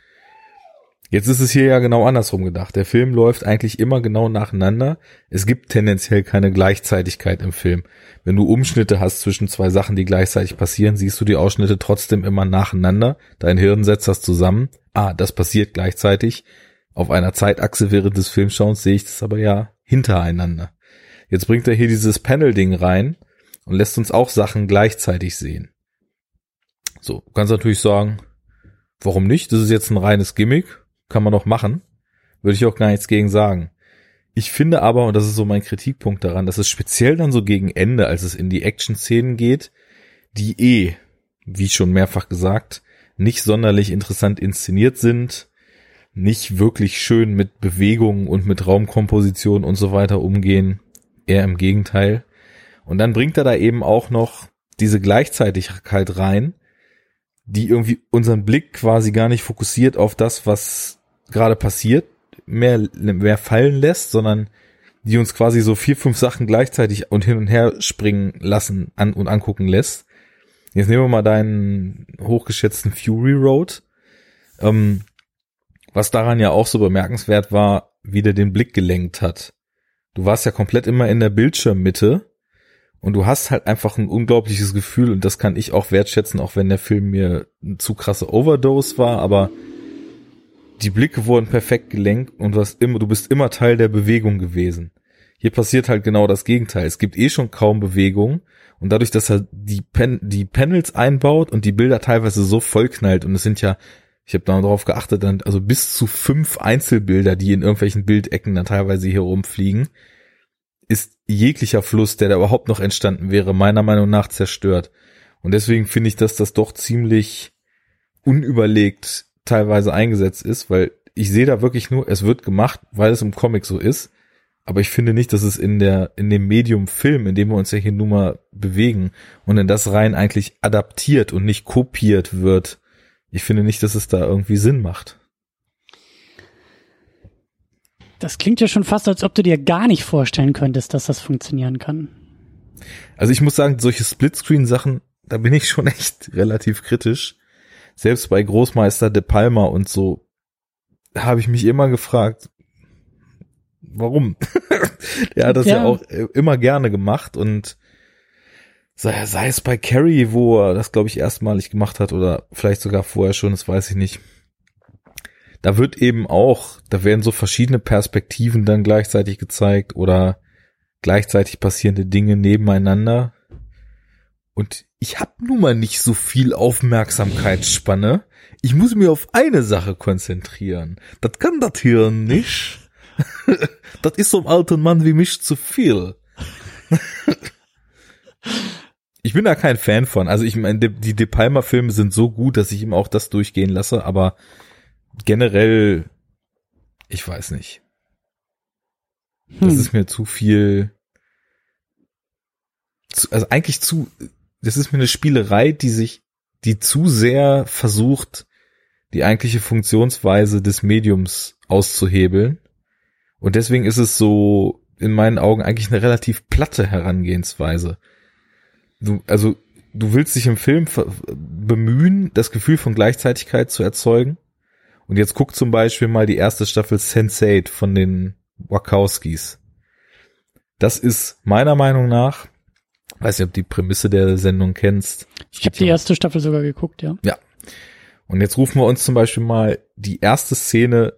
Jetzt ist es hier ja genau andersrum gedacht. Der Film läuft eigentlich immer genau nacheinander. Es gibt tendenziell keine Gleichzeitigkeit im Film. Wenn du Umschnitte hast zwischen zwei Sachen, die gleichzeitig passieren, siehst du die Ausschnitte trotzdem immer nacheinander. Dein Hirn setzt das zusammen. Ah, das passiert gleichzeitig. Auf einer Zeitachse während des Filmschauens sehe ich das aber ja hintereinander. Jetzt bringt er hier dieses Panel-Ding rein und lässt uns auch Sachen gleichzeitig sehen. So, du kannst natürlich sagen, warum nicht? Das ist jetzt ein reines Gimmick kann man doch machen. Würde ich auch gar nichts gegen sagen. Ich finde aber, und das ist so mein Kritikpunkt daran, dass es speziell dann so gegen Ende, als es in die Action-Szenen geht, die eh, wie schon mehrfach gesagt, nicht sonderlich interessant inszeniert sind, nicht wirklich schön mit Bewegungen und mit Raumkomposition und so weiter umgehen, eher im Gegenteil. Und dann bringt er da eben auch noch diese Gleichzeitigkeit rein, die irgendwie unseren Blick quasi gar nicht fokussiert auf das, was gerade passiert, mehr, mehr fallen lässt, sondern die uns quasi so vier, fünf Sachen gleichzeitig und hin und her springen lassen an und angucken lässt. Jetzt nehmen wir mal deinen hochgeschätzten Fury Road. Ähm, was daran ja auch so bemerkenswert war, wie der den Blick gelenkt hat. Du warst ja komplett immer in der Bildschirmmitte und du hast halt einfach ein unglaubliches Gefühl und das kann ich auch wertschätzen, auch wenn der Film mir zu krasse Overdose war, aber die Blicke wurden perfekt gelenkt und du hast immer, du bist immer Teil der Bewegung gewesen. Hier passiert halt genau das Gegenteil. Es gibt eh schon kaum Bewegung und dadurch, dass er die, Pen die Panels einbaut und die Bilder teilweise so vollknallt und es sind ja, ich habe da darauf geachtet, dann also bis zu fünf Einzelbilder, die in irgendwelchen Bildecken dann teilweise hier rumfliegen, ist jeglicher Fluss, der da überhaupt noch entstanden wäre, meiner Meinung nach zerstört. Und deswegen finde ich, dass das doch ziemlich unüberlegt teilweise eingesetzt ist, weil ich sehe da wirklich nur, es wird gemacht, weil es im Comic so ist. Aber ich finde nicht, dass es in der, in dem Medium Film, in dem wir uns ja hier nun mal bewegen und in das rein eigentlich adaptiert und nicht kopiert wird. Ich finde nicht, dass es da irgendwie Sinn macht. Das klingt ja schon fast, als ob du dir gar nicht vorstellen könntest, dass das funktionieren kann. Also ich muss sagen, solche Splitscreen-Sachen, da bin ich schon echt relativ kritisch. Selbst bei Großmeister De Palma und so habe ich mich immer gefragt, warum? Der hat das ja. ja. auch immer gerne gemacht und sei, sei es bei Carrie, wo er das, glaube ich, erstmalig gemacht hat oder vielleicht sogar vorher schon, das weiß ich nicht da wird eben auch, da werden so verschiedene Perspektiven dann gleichzeitig gezeigt oder gleichzeitig passierende Dinge nebeneinander. Und ich habe nun mal nicht so viel Aufmerksamkeitsspanne. Ich muss mir auf eine Sache konzentrieren. Das kann das Hirn nicht. das ist so einem alten Mann wie mich zu viel. ich bin da kein Fan von. Also ich meine, die De Palma Filme sind so gut, dass ich ihm auch das durchgehen lasse, aber generell, ich weiß nicht. Das hm. ist mir zu viel, zu, also eigentlich zu, das ist mir eine Spielerei, die sich, die zu sehr versucht, die eigentliche Funktionsweise des Mediums auszuhebeln. Und deswegen ist es so in meinen Augen eigentlich eine relativ platte Herangehensweise. Du, also du willst dich im Film bemühen, das Gefühl von Gleichzeitigkeit zu erzeugen. Und jetzt guck zum Beispiel mal die erste Staffel Sense8 von den Wachowskis. Das ist meiner Meinung nach, weiß nicht, ob die Prämisse der Sendung kennst. Ich habe die erste Staffel sogar geguckt, ja. Ja. Und jetzt rufen wir uns zum Beispiel mal die erste Szene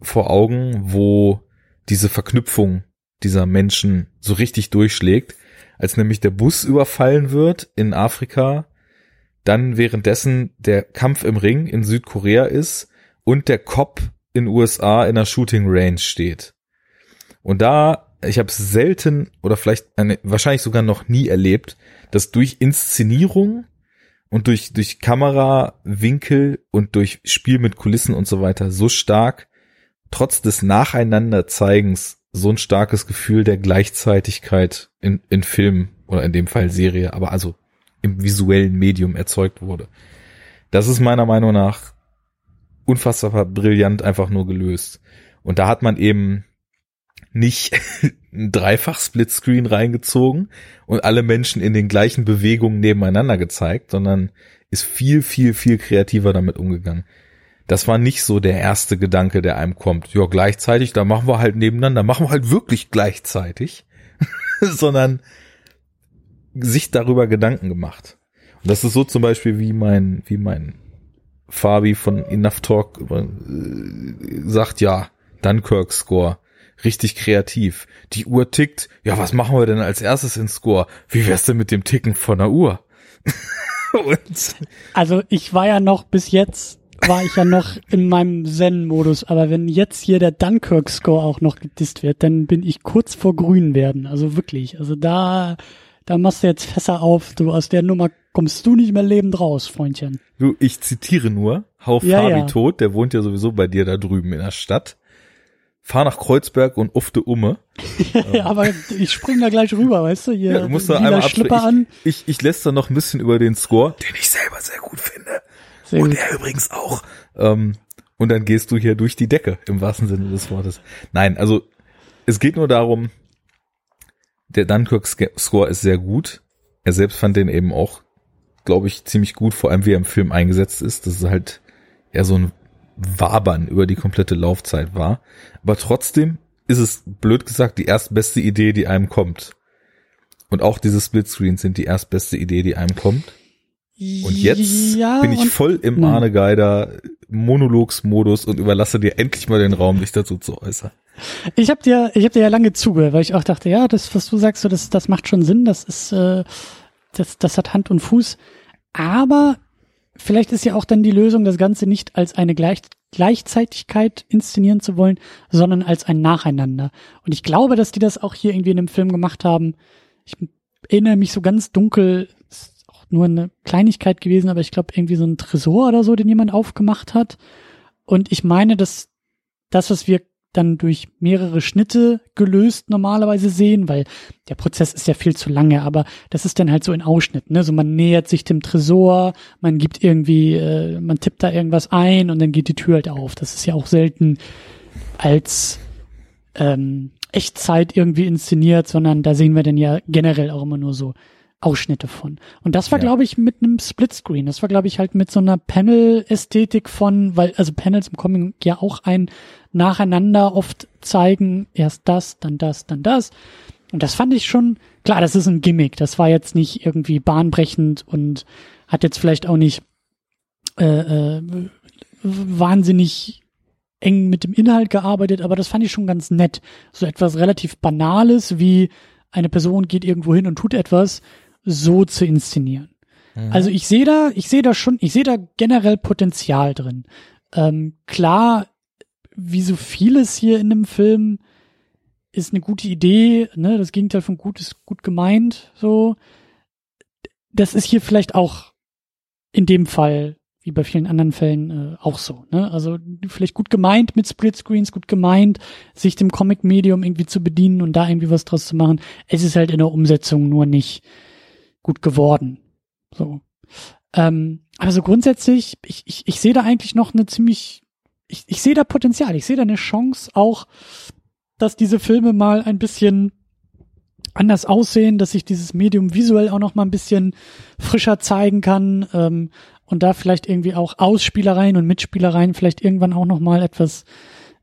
vor Augen, wo diese Verknüpfung dieser Menschen so richtig durchschlägt, als nämlich der Bus überfallen wird in Afrika, dann währenddessen der Kampf im Ring in Südkorea ist und der Cop in USA in der Shooting Range steht. Und da, ich habe es selten oder vielleicht eine, wahrscheinlich sogar noch nie erlebt, dass durch Inszenierung und durch, durch Kamerawinkel und durch Spiel mit Kulissen und so weiter so stark, trotz des Nacheinanderzeigens, so ein starkes Gefühl der Gleichzeitigkeit in, in Film oder in dem Fall Serie, aber also im visuellen Medium erzeugt wurde. Das ist meiner Meinung nach unfassbar brillant einfach nur gelöst. Und da hat man eben nicht ein dreifach Splitscreen reingezogen und alle Menschen in den gleichen Bewegungen nebeneinander gezeigt, sondern ist viel, viel, viel kreativer damit umgegangen. Das war nicht so der erste Gedanke, der einem kommt. Ja, gleichzeitig, da machen wir halt nebeneinander, machen wir halt wirklich gleichzeitig, sondern sich darüber Gedanken gemacht. Und das ist so zum Beispiel wie mein, wie mein Fabi von Enough Talk äh, sagt, ja, Dunkirk Score. Richtig kreativ. Die Uhr tickt. Ja, was machen wir denn als erstes in Score? Wie wär's denn mit dem Ticken von der Uhr? Und also ich war ja noch bis jetzt war ich ja noch in meinem Zen-Modus, aber wenn jetzt hier der Dunkirk-Score auch noch gedisst wird, dann bin ich kurz vor grün werden. Also wirklich. Also da, da machst du jetzt Fässer auf. Du aus der Nummer kommst du nicht mehr lebend raus, Freundchen. Du, ich zitiere nur, hau ja, Fabi ja. tot, der wohnt ja sowieso bei dir da drüben in der Stadt. Fahr nach Kreuzberg und ufte umme. ja, aber ich spring da gleich rüber, weißt du? Hier, ja, du musst da einmal Schlipper an. Ich, ich, ich lässt da noch ein bisschen über den Score, den ich selber sehr gut finde. Sehr und gut. er übrigens auch. Ähm, und dann gehst du hier durch die Decke, im wahrsten Sinne des Wortes. Nein, also es geht nur darum, der Dunkirk-Score ist sehr gut. Er selbst fand den eben auch glaube ich, ziemlich gut, vor allem wie er im Film eingesetzt ist. Das ist halt eher so ein Wabern über die komplette Laufzeit war. Aber trotzdem ist es, blöd gesagt, die erstbeste Idee, die einem kommt. Und auch diese Splitscreens sind die erstbeste Idee, die einem kommt. Und jetzt ja, bin ich voll im hm. Arne Geider Monologsmodus und überlasse dir endlich mal den Raum, dich dazu zu äußern. Ich habe dir, ich habe dir ja lange zugehört, weil ich auch dachte, ja, das, was du sagst, so, das, das macht schon Sinn. Das ist, äh, das, das hat Hand und Fuß. Aber vielleicht ist ja auch dann die Lösung, das Ganze nicht als eine Gleich Gleichzeitigkeit inszenieren zu wollen, sondern als ein Nacheinander. Und ich glaube, dass die das auch hier irgendwie in einem Film gemacht haben. Ich erinnere mich so ganz dunkel, ist auch nur eine Kleinigkeit gewesen, aber ich glaube irgendwie so ein Tresor oder so, den jemand aufgemacht hat. Und ich meine, dass das, was wir dann durch mehrere Schnitte gelöst normalerweise sehen, weil der Prozess ist ja viel zu lange, aber das ist dann halt so in Ausschnitten, ne? So man nähert sich dem Tresor, man gibt irgendwie, äh, man tippt da irgendwas ein und dann geht die Tür halt auf. Das ist ja auch selten als ähm, Echtzeit irgendwie inszeniert, sondern da sehen wir dann ja generell auch immer nur so Ausschnitte von. Und das war, ja. glaube ich, mit einem Splitscreen. Das war, glaube ich, halt mit so einer Panel-Ästhetik von, weil, also Panels im Comic ja auch ein nacheinander oft zeigen, erst das, dann das, dann das. Und das fand ich schon, klar, das ist ein Gimmick. Das war jetzt nicht irgendwie bahnbrechend und hat jetzt vielleicht auch nicht äh, äh, wahnsinnig eng mit dem Inhalt gearbeitet, aber das fand ich schon ganz nett. So etwas relativ Banales wie eine Person geht irgendwo hin und tut etwas, so zu inszenieren. Mhm. Also ich sehe da, ich sehe da schon, ich sehe da generell Potenzial drin. Ähm, klar, wie so vieles hier in dem Film ist eine gute Idee, ne? Das Gegenteil von gut ist gut gemeint, so. Das ist hier vielleicht auch in dem Fall wie bei vielen anderen Fällen äh, auch so. Ne? Also vielleicht gut gemeint mit Splitscreens, gut gemeint, sich dem Comic-Medium irgendwie zu bedienen und da irgendwie was draus zu machen. Es ist halt in der Umsetzung nur nicht gut geworden. So. Ähm, aber so grundsätzlich, ich, ich, ich sehe da eigentlich noch eine ziemlich, ich, ich sehe da Potenzial, ich sehe da eine Chance auch, dass diese Filme mal ein bisschen anders aussehen, dass sich dieses Medium visuell auch noch mal ein bisschen frischer zeigen kann. Ähm, und da vielleicht irgendwie auch Ausspielereien und Mitspielereien vielleicht irgendwann auch noch mal etwas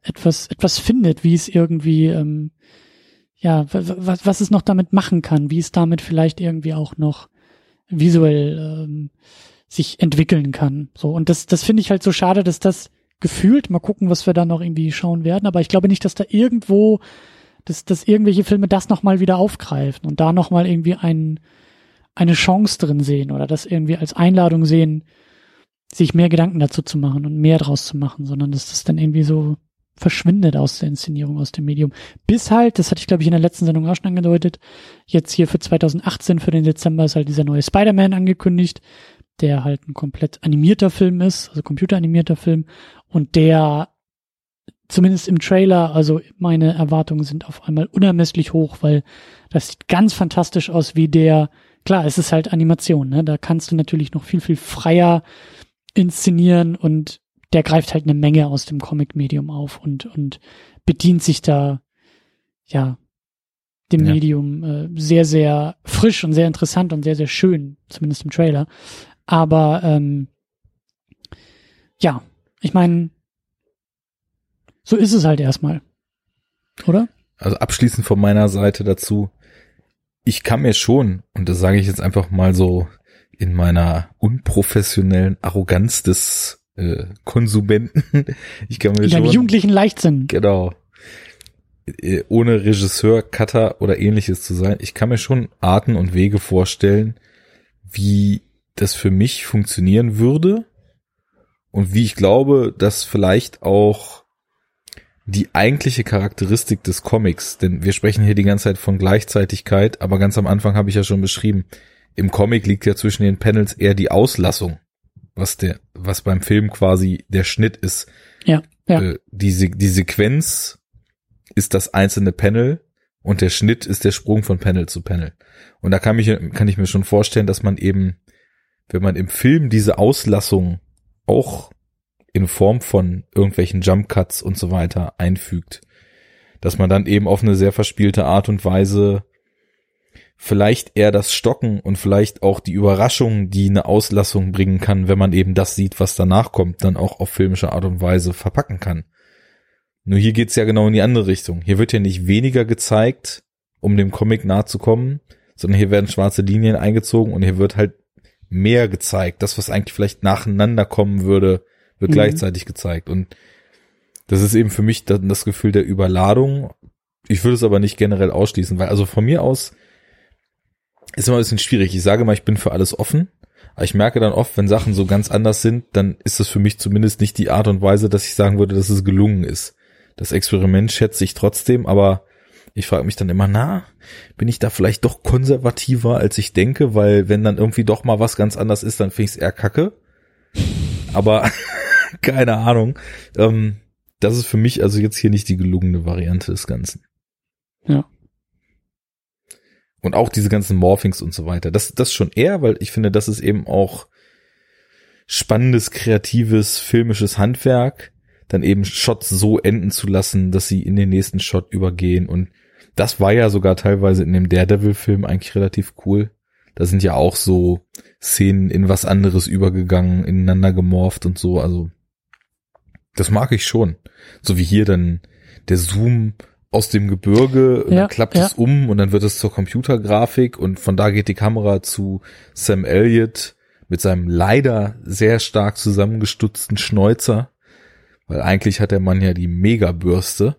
etwas etwas findet, wie es irgendwie ähm, ja was was es noch damit machen kann, wie es damit vielleicht irgendwie auch noch visuell ähm, sich entwickeln kann. So und das das finde ich halt so schade, dass das gefühlt mal gucken, was wir da noch irgendwie schauen werden, aber ich glaube nicht, dass da irgendwo dass, dass irgendwelche Filme das nochmal wieder aufgreifen und da nochmal irgendwie einen eine Chance drin sehen oder das irgendwie als Einladung sehen, sich mehr Gedanken dazu zu machen und mehr draus zu machen, sondern dass das dann irgendwie so verschwindet aus der Inszenierung, aus dem Medium. Bis halt, das hatte ich glaube ich in der letzten Sendung auch schon angedeutet, jetzt hier für 2018, für den Dezember ist halt dieser neue Spider-Man angekündigt, der halt ein komplett animierter Film ist, also computeranimierter Film und der zumindest im Trailer, also meine Erwartungen sind auf einmal unermesslich hoch, weil das sieht ganz fantastisch aus, wie der klar, es ist halt Animation, ne? Da kannst du natürlich noch viel, viel freier inszenieren und der greift halt eine Menge aus dem Comic-Medium auf und, und bedient sich da, ja, dem ja. Medium äh, sehr, sehr frisch und sehr interessant und sehr, sehr schön, zumindest im Trailer. Aber ähm, ja, ich meine, so ist es halt erstmal. Oder? Also abschließend von meiner Seite dazu, ich kann mir schon, und das sage ich jetzt einfach mal so in meiner unprofessionellen Arroganz des äh, Konsumenten, ich kann mir in schon. jugendlichen Leichtsinn. Genau. Äh, ohne Regisseur, Cutter oder ähnliches zu sein, ich kann mir schon Arten und Wege vorstellen, wie das für mich funktionieren würde und wie ich glaube, dass vielleicht auch die eigentliche Charakteristik des Comics, denn wir sprechen hier die ganze Zeit von Gleichzeitigkeit, aber ganz am Anfang habe ich ja schon beschrieben, im Comic liegt ja zwischen den Panels eher die Auslassung, was der, was beim Film quasi der Schnitt ist. Ja, ja. Äh, die, die Sequenz ist das einzelne Panel und der Schnitt ist der Sprung von Panel zu Panel. Und da kann, mich, kann ich mir schon vorstellen, dass man eben, wenn man im Film diese Auslassung auch in Form von irgendwelchen Jump Cuts und so weiter einfügt. Dass man dann eben auf eine sehr verspielte Art und Weise vielleicht eher das Stocken und vielleicht auch die Überraschung, die eine Auslassung bringen kann, wenn man eben das sieht, was danach kommt, dann auch auf filmische Art und Weise verpacken kann. Nur hier geht's ja genau in die andere Richtung. Hier wird ja nicht weniger gezeigt, um dem Comic nahe zu kommen, sondern hier werden schwarze Linien eingezogen und hier wird halt mehr gezeigt. Das, was eigentlich vielleicht nacheinander kommen würde, wird mhm. gleichzeitig gezeigt. Und das ist eben für mich dann das Gefühl der Überladung. Ich würde es aber nicht generell ausschließen, weil also von mir aus ist immer ein bisschen schwierig. Ich sage mal, ich bin für alles offen. Aber ich merke dann oft, wenn Sachen so ganz anders sind, dann ist das für mich zumindest nicht die Art und Weise, dass ich sagen würde, dass es gelungen ist. Das Experiment schätze ich trotzdem, aber ich frage mich dann immer, na, bin ich da vielleicht doch konservativer, als ich denke, weil wenn dann irgendwie doch mal was ganz anders ist, dann finde ich es eher kacke. Aber keine Ahnung. Ähm, das ist für mich also jetzt hier nicht die gelungene Variante des Ganzen. Ja. Und auch diese ganzen Morphings und so weiter. Das, das schon eher, weil ich finde, das ist eben auch spannendes, kreatives, filmisches Handwerk, dann eben Shots so enden zu lassen, dass sie in den nächsten Shot übergehen. Und das war ja sogar teilweise in dem Daredevil-Film eigentlich relativ cool. Da sind ja auch so Szenen in was anderes übergegangen, ineinander gemorpht und so. Also das mag ich schon. So wie hier dann der Zoom aus dem Gebirge, Ja, dann klappt ja. es um und dann wird es zur Computergrafik und von da geht die Kamera zu Sam Elliott mit seinem leider sehr stark zusammengestutzten Schnäuzer, weil eigentlich hat der Mann ja die Megabürste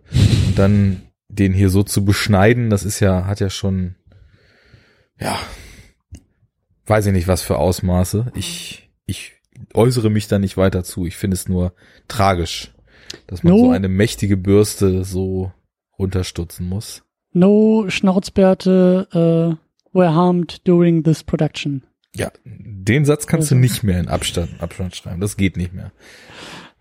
und dann den hier so zu beschneiden, das ist ja, hat ja schon, ja, weiß ich nicht, was für Ausmaße. Ich, ich äußere mich da nicht weiter zu. Ich finde es nur tragisch, dass man No. so eine mächtige Bürste so runterstutzen muss. No Schnauzbärte uh, were harmed during this production. Ja, den Satz kannst du Also- nicht mehr in Abstand, Abstand schreiben. Das geht nicht mehr.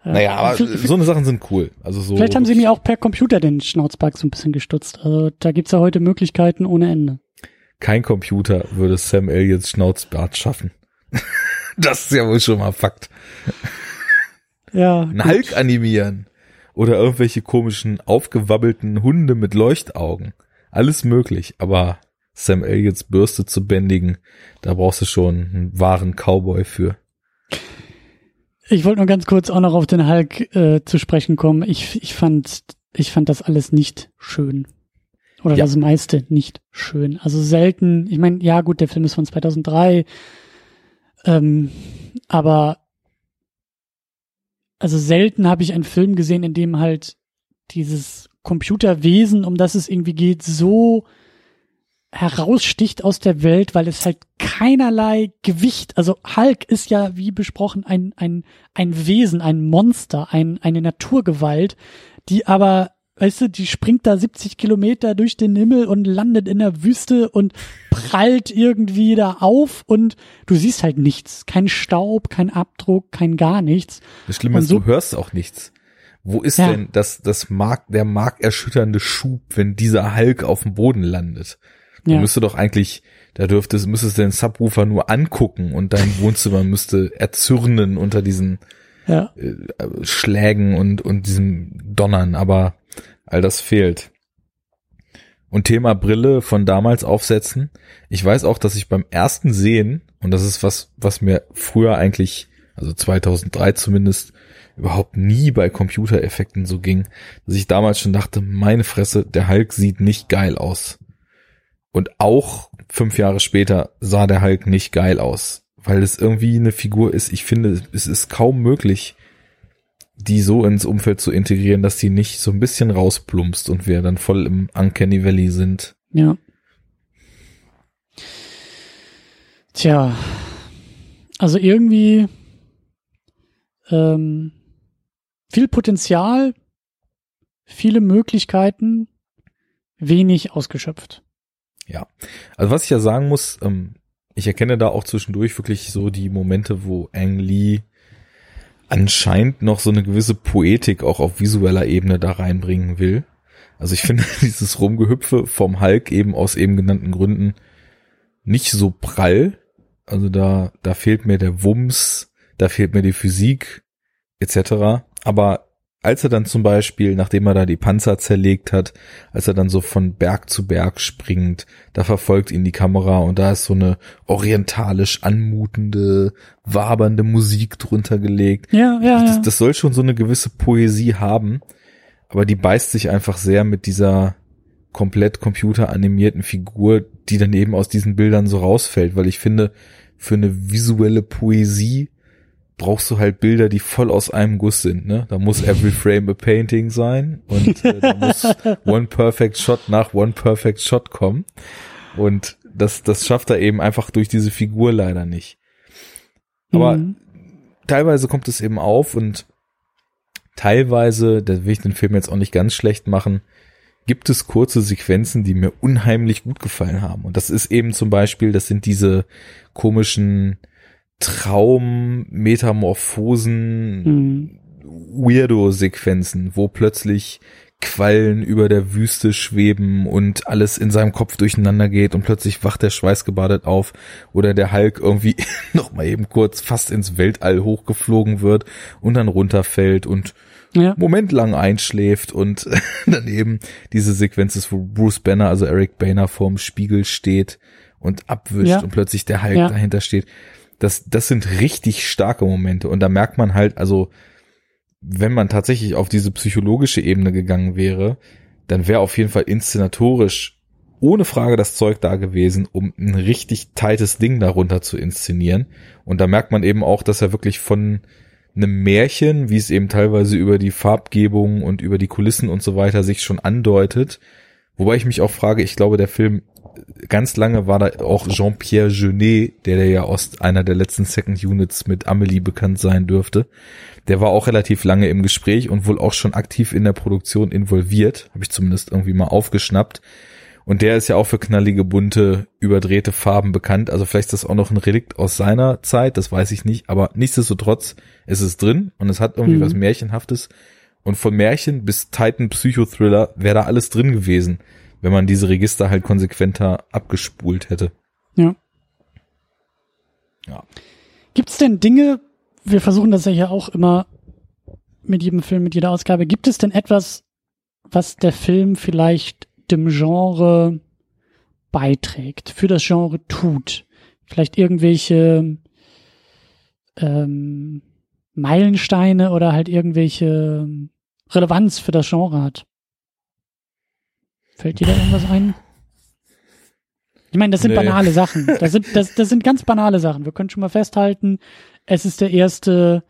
Ja. Naja, aber so eine Sachen sind cool. Also so. Vielleicht haben sie mir auch per Computer den Schnauzbart so ein bisschen gestutzt. Also da gibt's ja heute Möglichkeiten ohne Ende. kein Computer würde Sam Elliots Schnauzbart schaffen. das ist ja wohl schon mal Fakt. Ja. Ein gut. Hulk animieren. Oder irgendwelche komischen, aufgewabbelten Hunde mit Leuchtaugen. Alles möglich, aber Sam Elliots Bürste zu bändigen, da brauchst du schon einen wahren Cowboy für. Ich wollte nur ganz kurz auch noch auf den Hulk äh, zu sprechen kommen. Ich, ich fand, ich fand das alles nicht schön. Oder Ja. das meiste nicht schön. Also selten, ich meine, ja gut, der Film ist von 2003, ähm, aber also selten habe ich einen Film gesehen, in dem halt dieses Computerwesen, um das es irgendwie geht, so heraussticht aus der Welt, weil es halt keinerlei Gewicht, also Hulk ist ja wie besprochen ein, ein, ein Wesen, ein Monster, ein, eine Naturgewalt, die aber, weißt du, die springt da 70 Kilometer durch den Himmel und landet in der Wüste und prallt irgendwie da auf und du siehst halt nichts. Kein Staub, kein Abdruck, kein gar nichts. Das Schlimme ist, so- du hörst auch nichts. Wo ist Ja. denn das, das Mark, der markerschütternde Schub, wenn dieser Hulk auf dem Boden landet? Da Ja. müsste doch eigentlich, da dürfte, müsstest du den Subwoofer nur angucken und dein Wohnzimmer müsste erzürnen unter diesen Ja. äh, Schlägen und, und diesem Donnern, aber all das fehlt. Und Thema Brille von damals aufsetzen. Ich weiß auch, dass ich beim ersten Sehen, und das ist was, was mir früher eigentlich, also 2003 zumindest, überhaupt nie bei Computereffekten so ging, dass ich damals schon dachte, meine Fresse, der Hulk sieht nicht geil aus. Und auch fünf Jahre später sah der Hulk nicht geil aus, weil es irgendwie eine Figur ist. Ich finde, es ist kaum möglich, die so ins Umfeld zu integrieren, dass die nicht so ein bisschen rausplumpst und wir dann voll im Uncanny Valley sind. Ja. Tja, also irgendwie ähm, viel Potenzial, viele Möglichkeiten, wenig ausgeschöpft. Ja. Also was ich ja sagen muss, ähm, ich erkenne da auch zwischendurch wirklich so die Momente, wo Ang Lee anscheinend noch so eine gewisse Poetik auch auf visueller Ebene da reinbringen will. Also ich finde dieses Rumgehüpfe vom Hulk eben aus eben genannten Gründen nicht so prall. Also da, da fehlt mir der Wumms, da fehlt mir die Physik etc. Aber als er dann zum Beispiel, nachdem er da die Panzer zerlegt hat, als er dann so von Berg zu Berg springt, da verfolgt ihn die Kamera und da ist so eine orientalisch anmutende, wabernde Musik drunter gelegt. Ja, ja. Das, das soll schon so eine gewisse Poesie haben, aber die beißt sich einfach sehr mit dieser komplett computeranimierten Figur, die dann eben aus diesen Bildern so rausfällt, weil ich finde, für eine visuelle Poesie brauchst du halt Bilder, die voll aus einem Guss sind, ne? Da muss every frame a painting sein und äh, da muss one perfect shot nach one perfect shot kommen und das das schafft er eben einfach durch diese Figur leider nicht. Aber Mhm. teilweise kommt es eben auf und teilweise, da will ich den Film jetzt auch nicht ganz schlecht machen, gibt es kurze Sequenzen, die mir unheimlich gut gefallen haben. Und das ist eben zum Beispiel, das sind diese komischen Traum-Metamorphosen, Mhm. Weirdo-Sequenzen, wo plötzlich Quallen über der Wüste schweben und alles in seinem Kopf durcheinander geht und plötzlich wacht der schweißgebadet auf oder der Hulk irgendwie noch mal eben kurz fast ins Weltall hochgeflogen wird und dann runterfällt und ja. Moment lang einschläft und dann eben diese Sequenz ist, wo Bruce Banner, also Eric Boehner vorm Spiegel steht und abwischt ja. und plötzlich der Hulk ja. dahinter steht. Das, das sind richtig starke Momente und da merkt man halt, also wenn man tatsächlich auf diese psychologische Ebene gegangen wäre, dann wäre auf jeden Fall inszenatorisch ohne Frage das Zeug da gewesen, um ein richtig tightes Ding darunter zu inszenieren. Und da merkt man eben auch, dass er wirklich von einem Märchen, wie es eben teilweise über die Farbgebung und über die Kulissen und so weiter sich schon andeutet. Wobei ich mich auch frage, ich glaube, der Film ganz lange war da auch Jean-Pierre Jeunet, der, der ja aus einer der letzten Second Units mit Amelie bekannt sein dürfte. Der war auch relativ lange im Gespräch und wohl auch schon aktiv in der Produktion involviert, habe ich zumindest irgendwie mal aufgeschnappt. Und der ist ja auch für knallige, bunte, überdrehte Farben bekannt. Also vielleicht ist das auch noch ein Relikt aus seiner Zeit, das weiß ich nicht. Aber nichtsdestotrotz ist es drin und es hat irgendwie mhm. was Märchenhaftes. Und von Märchen bis Titan Psychothriller wäre da alles drin gewesen, wenn man diese Register halt konsequenter abgespult hätte. Ja. Ja. Gibt's denn Dinge, wir versuchen das ja hier auch immer mit jedem Film, mit jeder Ausgabe. Gibt es denn etwas, was der Film vielleicht dem Genre beiträgt, für das Genre tut? Vielleicht irgendwelche ähm, Meilensteine oder halt irgendwelche Relevanz für das Genre hat? Fällt dir da irgendwas ein? Ich meine, das sind nee. banale Sachen. Das sind, das, das sind ganz banale Sachen. Wir können schon mal festhalten, es ist der erste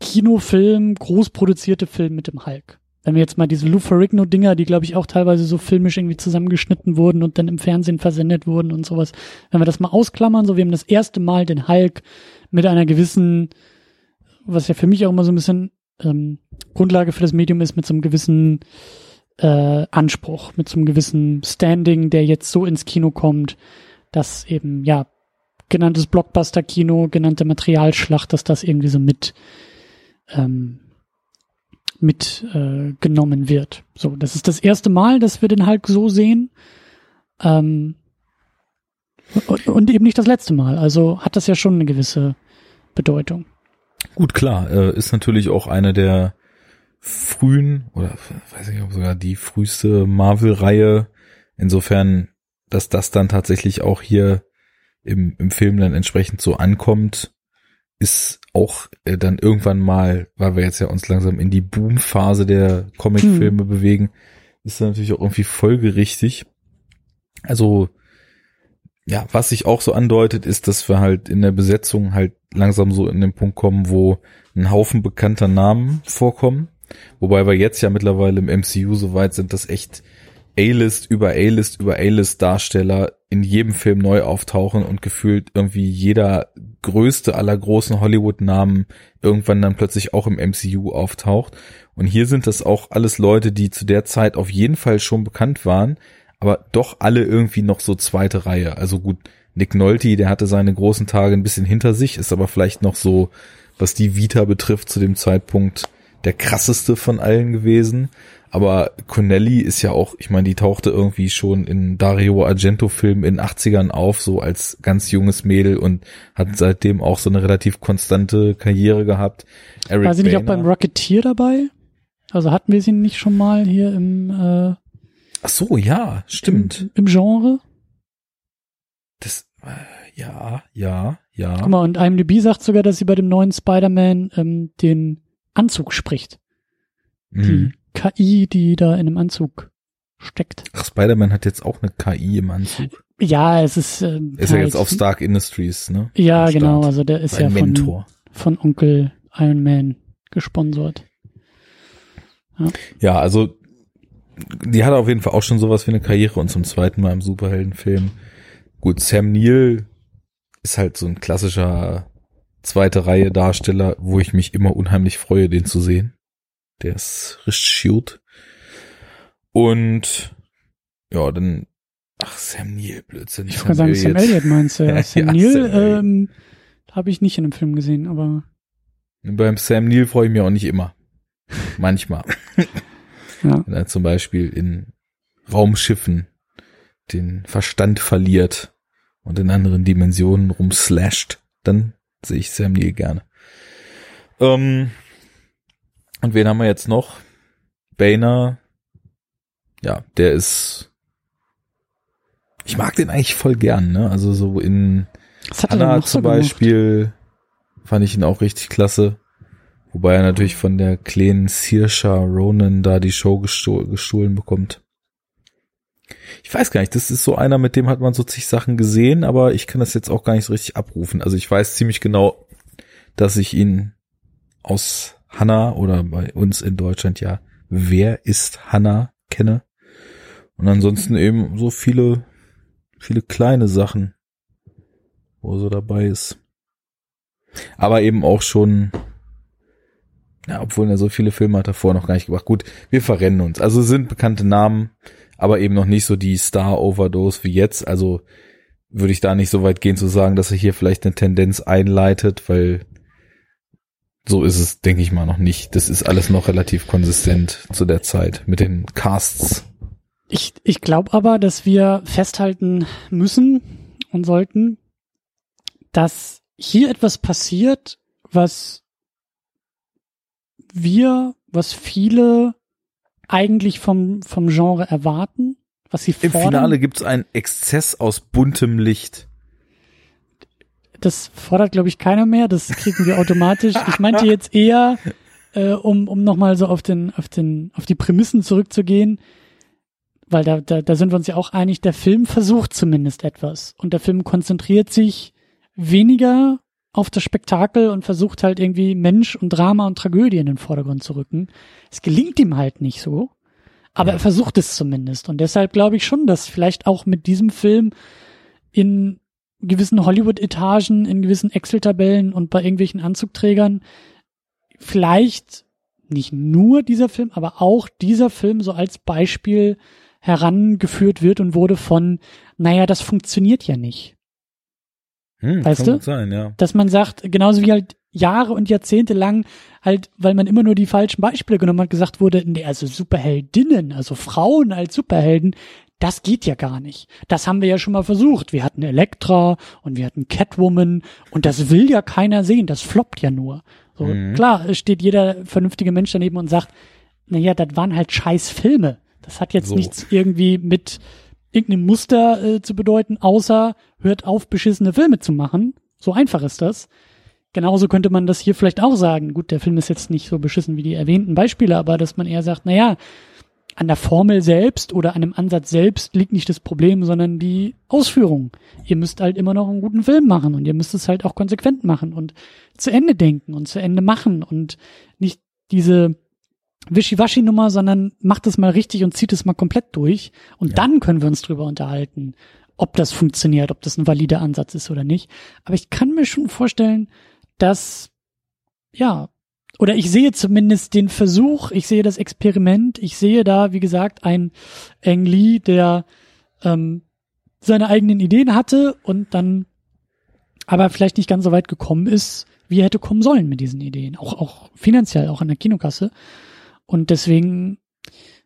Kinofilm, groß produzierte Film mit dem Hulk. Wenn wir jetzt mal diese Lou Ferrigno-Dinger, die glaube ich auch teilweise so filmisch irgendwie zusammengeschnitten wurden und dann im Fernsehen versendet wurden und sowas, wenn wir das mal ausklammern, so wir haben das erste Mal den Hulk mit einer gewissen, was ja für mich auch immer so ein bisschen ähm, Grundlage für das Medium ist, mit so einem gewissen äh, Anspruch, mit so einem gewissen Standing, der jetzt so ins Kino kommt, dass eben, ja, genanntes Blockbuster-Kino, genannte Materialschlacht, dass das irgendwie so mit ähm, mit äh, wird. So, das ist das erste Mal, dass wir den Hulk so sehen. Ähm, und, und eben nicht das letzte Mal. Also hat das ja schon eine gewisse Bedeutung. Gut, klar, äh, ist natürlich auch eine der frühen oder weiß ich ob sogar die früheste Marvel-Reihe. Insofern, dass das dann tatsächlich auch hier im, im Film dann entsprechend so ankommt, ist auch äh, dann irgendwann mal, weil wir jetzt ja uns langsam in die Boom-Phase der Comic-Filme hm. bewegen, ist dann natürlich auch irgendwie folgerichtig. Also, ja, was sich auch so andeutet, ist, dass wir halt in der Besetzung halt langsam so in den Punkt kommen, wo ein Haufen bekannter Namen vorkommen. Wobei wir jetzt ja mittlerweile im MCU so weit sind, dass echt A-List über A-List über A-List Darsteller in jedem Film neu auftauchen und gefühlt irgendwie jeder größte aller großen Hollywood-Namen irgendwann dann plötzlich auch im MCU auftaucht. Und hier sind das auch alles Leute, die zu der Zeit auf jeden Fall schon bekannt waren, aber doch alle irgendwie noch so zweite Reihe. Also gut, Nick Nolte, der hatte seine großen Tage ein bisschen hinter sich, ist aber vielleicht noch so, was die Vita betrifft, zu dem Zeitpunkt der krasseste von allen gewesen. Aber Connelly ist ja auch, ich meine, die tauchte irgendwie schon in Dario Argento-Filmen in 80ern auf, so als ganz junges Mädel und hat seitdem auch so eine relativ konstante Karriere gehabt. Eric War sie nicht auch beim Rocketeer dabei? Also hatten wir sie nicht schon mal hier im äh, Ach so, ja, stimmt. Im, im Genre? Das äh, ja, ja, ja. Guck mal, und IMDb sagt sogar, dass sie bei dem neuen Spider-Man ähm, den Anzug spricht. Mhm. Die KI, die da in einem Anzug steckt. Ach, Spider-Man hat jetzt auch eine KI im Anzug. Ja, es ist. Äh, ist halt, ja jetzt auf Stark Industries, ne? Ja, genau. Also der ist ja von, von Onkel Iron Man gesponsert. Ja. ja, also die hat auf jeden Fall auch schon sowas wie eine Karriere und zum zweiten Mal im Superheldenfilm. Gut, Sam Neill ist halt so ein klassischer zweite Reihe Darsteller, wo ich mich immer unheimlich freue, den zu sehen. Der ist richtig gut. Und ja, dann ach Sam Neill, Blödsinn. Ich kann sagen, Sam Elliott meinst du. Ja. Sam ja, Neill ähm, habe ich nicht in dem Film gesehen, aber Beim Sam Neill freue ich mich auch nicht immer. Manchmal. Ja. Wenn er zum Beispiel in Raumschiffen den Verstand verliert und in anderen Dimensionen rumslasht, dann sehe ich Sam Neill gerne. Ähm, und wen haben wir jetzt noch? Boehner. Ja, der ist. Ich mag den eigentlich voll gern, ne? Also so in Anna noch so zum gemacht? Beispiel fand ich ihn auch richtig klasse. Wobei er natürlich von der kleinen Saoirse Ronan da die Show gestohl, gestohlen bekommt. Ich weiß gar nicht, das ist so einer, mit dem hat man so zig Sachen gesehen, aber ich kann das jetzt auch gar nicht so richtig abrufen. Also ich weiß ziemlich genau, dass ich ihn aus Hanna oder bei uns in Deutschland ja, wer ist Hanna kenne. Und ansonsten eben so viele, viele kleine Sachen, wo er so dabei ist. Aber eben auch schon, ja, obwohl er so viele Filme hat vorher noch gar nicht gemacht. Gut, wir verrennen uns. Also sind bekannte Namen, aber eben noch nicht so die Star-Overdose wie jetzt. Also würde ich da nicht so weit gehen zu sagen, dass er hier vielleicht eine Tendenz einleitet, weil so ist es, denke ich mal, noch nicht. Das ist alles noch relativ konsistent zu der Zeit mit den Casts. Ich, ich glaube aber, dass wir festhalten müssen und sollten, dass hier etwas passiert, was wir, was viele eigentlich vom, vom Genre erwarten, was sie Im fordern. Finale gibt's einen Exzess aus buntem Licht. Das fordert, glaube ich, keiner mehr. Das kriegen wir automatisch. Ich meinte jetzt eher, äh, um, um nochmal so auf den, auf den, auf die Prämissen zurückzugehen, weil da, da, da sind wir uns ja auch einig, der Film versucht zumindest etwas. Und der Film konzentriert sich weniger auf das Spektakel und versucht halt irgendwie Mensch und Drama und Tragödie in den Vordergrund zu rücken. Es gelingt ihm halt nicht so. Aber er versucht es zumindest. Und deshalb glaube ich schon, dass vielleicht auch mit diesem Film in gewissen Hollywood-Etagen, in gewissen Excel-Tabellen und bei irgendwelchen Anzugträgern vielleicht nicht nur dieser Film, aber auch dieser Film so als Beispiel herangeführt wird und wurde von, naja, das funktioniert ja nicht. Hm, Weißt du? sein, ja. Dass man sagt, genauso wie halt Jahre und Jahrzehnte lang halt, weil man immer nur die falschen Beispiele genommen hat, gesagt wurde, nee, also Superheldinnen, also Frauen als Superhelden, das geht ja gar nicht. Das haben wir ja schon mal versucht. Wir hatten Elektra und wir hatten Catwoman und das will ja keiner sehen, das floppt ja nur. So, Mhm. klar, es steht jeder vernünftige Mensch daneben und sagt, naja, das waren halt scheiß Filme. Das hat jetzt So. nichts irgendwie mit irgendeinem Muster äh, zu bedeuten, außer hört auf, beschissene Filme zu machen. So einfach ist das. Genauso könnte man das hier vielleicht auch sagen. Gut, der Film ist jetzt nicht so beschissen wie die erwähnten Beispiele, aber dass man eher sagt, naja, an der Formel selbst oder an dem Ansatz selbst liegt nicht das Problem, sondern die Ausführung. Ihr müsst halt immer noch einen guten Film machen und ihr müsst es halt auch konsequent machen und zu Ende denken und zu Ende machen und nicht diese Wischiwaschi-Nummer, sondern macht es mal richtig und zieht es mal komplett durch und Ja. dann können wir uns drüber unterhalten, ob das funktioniert, ob das ein valider Ansatz ist oder nicht. Aber ich kann mir schon vorstellen, dass, ja, oder ich sehe zumindest den Versuch, ich sehe das Experiment, ich sehe da, wie gesagt, ein Ang Lee, der ähm, seine eigenen Ideen hatte und dann aber vielleicht nicht ganz so weit gekommen ist, wie er hätte kommen sollen mit diesen Ideen. Auch, auch finanziell, auch an der Kinokasse. Und deswegen,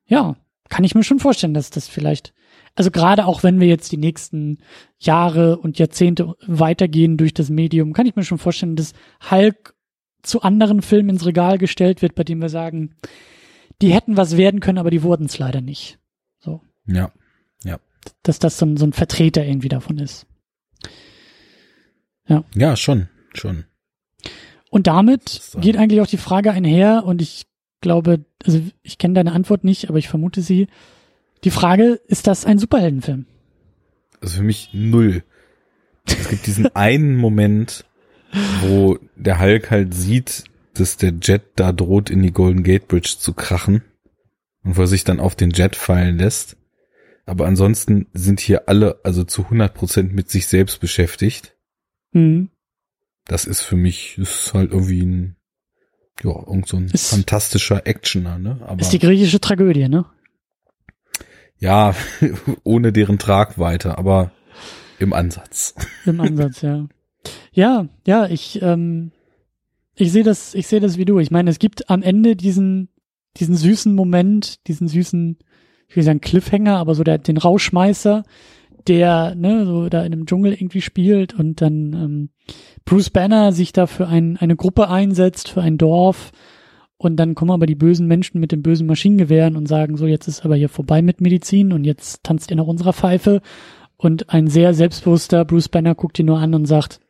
ja, kann ich mir schon vorstellen, dass das vielleicht, also gerade auch wenn wir jetzt die nächsten Jahre und Jahrzehnte weitergehen durch das Medium, kann ich mir schon vorstellen, dass Hulk zu anderen Filmen ins Regal gestellt wird, bei dem wir sagen, die hätten was werden können, aber die wurden es leider nicht. So, Ja. dass das so ein, so ein Vertreter irgendwie davon ist. Ja, schon, schon. Und damit so. geht eigentlich auch die Frage einher, und ich glaube, also ich kenne deine Antwort nicht, aber ich vermute sie. Die Frage, ist das ein Superheldenfilm? Also für mich null. Es gibt diesen einen Moment, wo der Hulk halt sieht, dass der Jet da droht, in die Golden Gate Bridge zu krachen und wo er sich dann auf den Jet fallen lässt. Aber ansonsten sind hier alle also zu 100 Prozent mit sich selbst beschäftigt. Hm. Das ist für mich, ist halt irgendwie ein, ja, irgend so ein Ist- fantastischer Actioner, ne? Aber Ist die griechische Tragödie, ne? ja, ohne deren Tragweite, aber im Ansatz. Im Ansatz, ja. Ja, ja, ich, ähm, ich sehe das, ich sehe das wie du. Ich meine, es gibt am Ende diesen, diesen süßen Moment, diesen süßen, ich will sagen Cliffhanger, aber so der, den Rauschmeißer, der, ne, so da in einem Dschungel irgendwie spielt und dann ähm, Bruce Banner sich da für ein, eine Gruppe einsetzt, für ein Dorf und dann kommen aber die bösen Menschen mit den bösen Maschinengewehren und sagen so, jetzt ist aber hier vorbei mit Medizin und jetzt tanzt ihr nach unserer Pfeife und ein sehr selbstbewusster Bruce Banner guckt ihn nur an und sagt,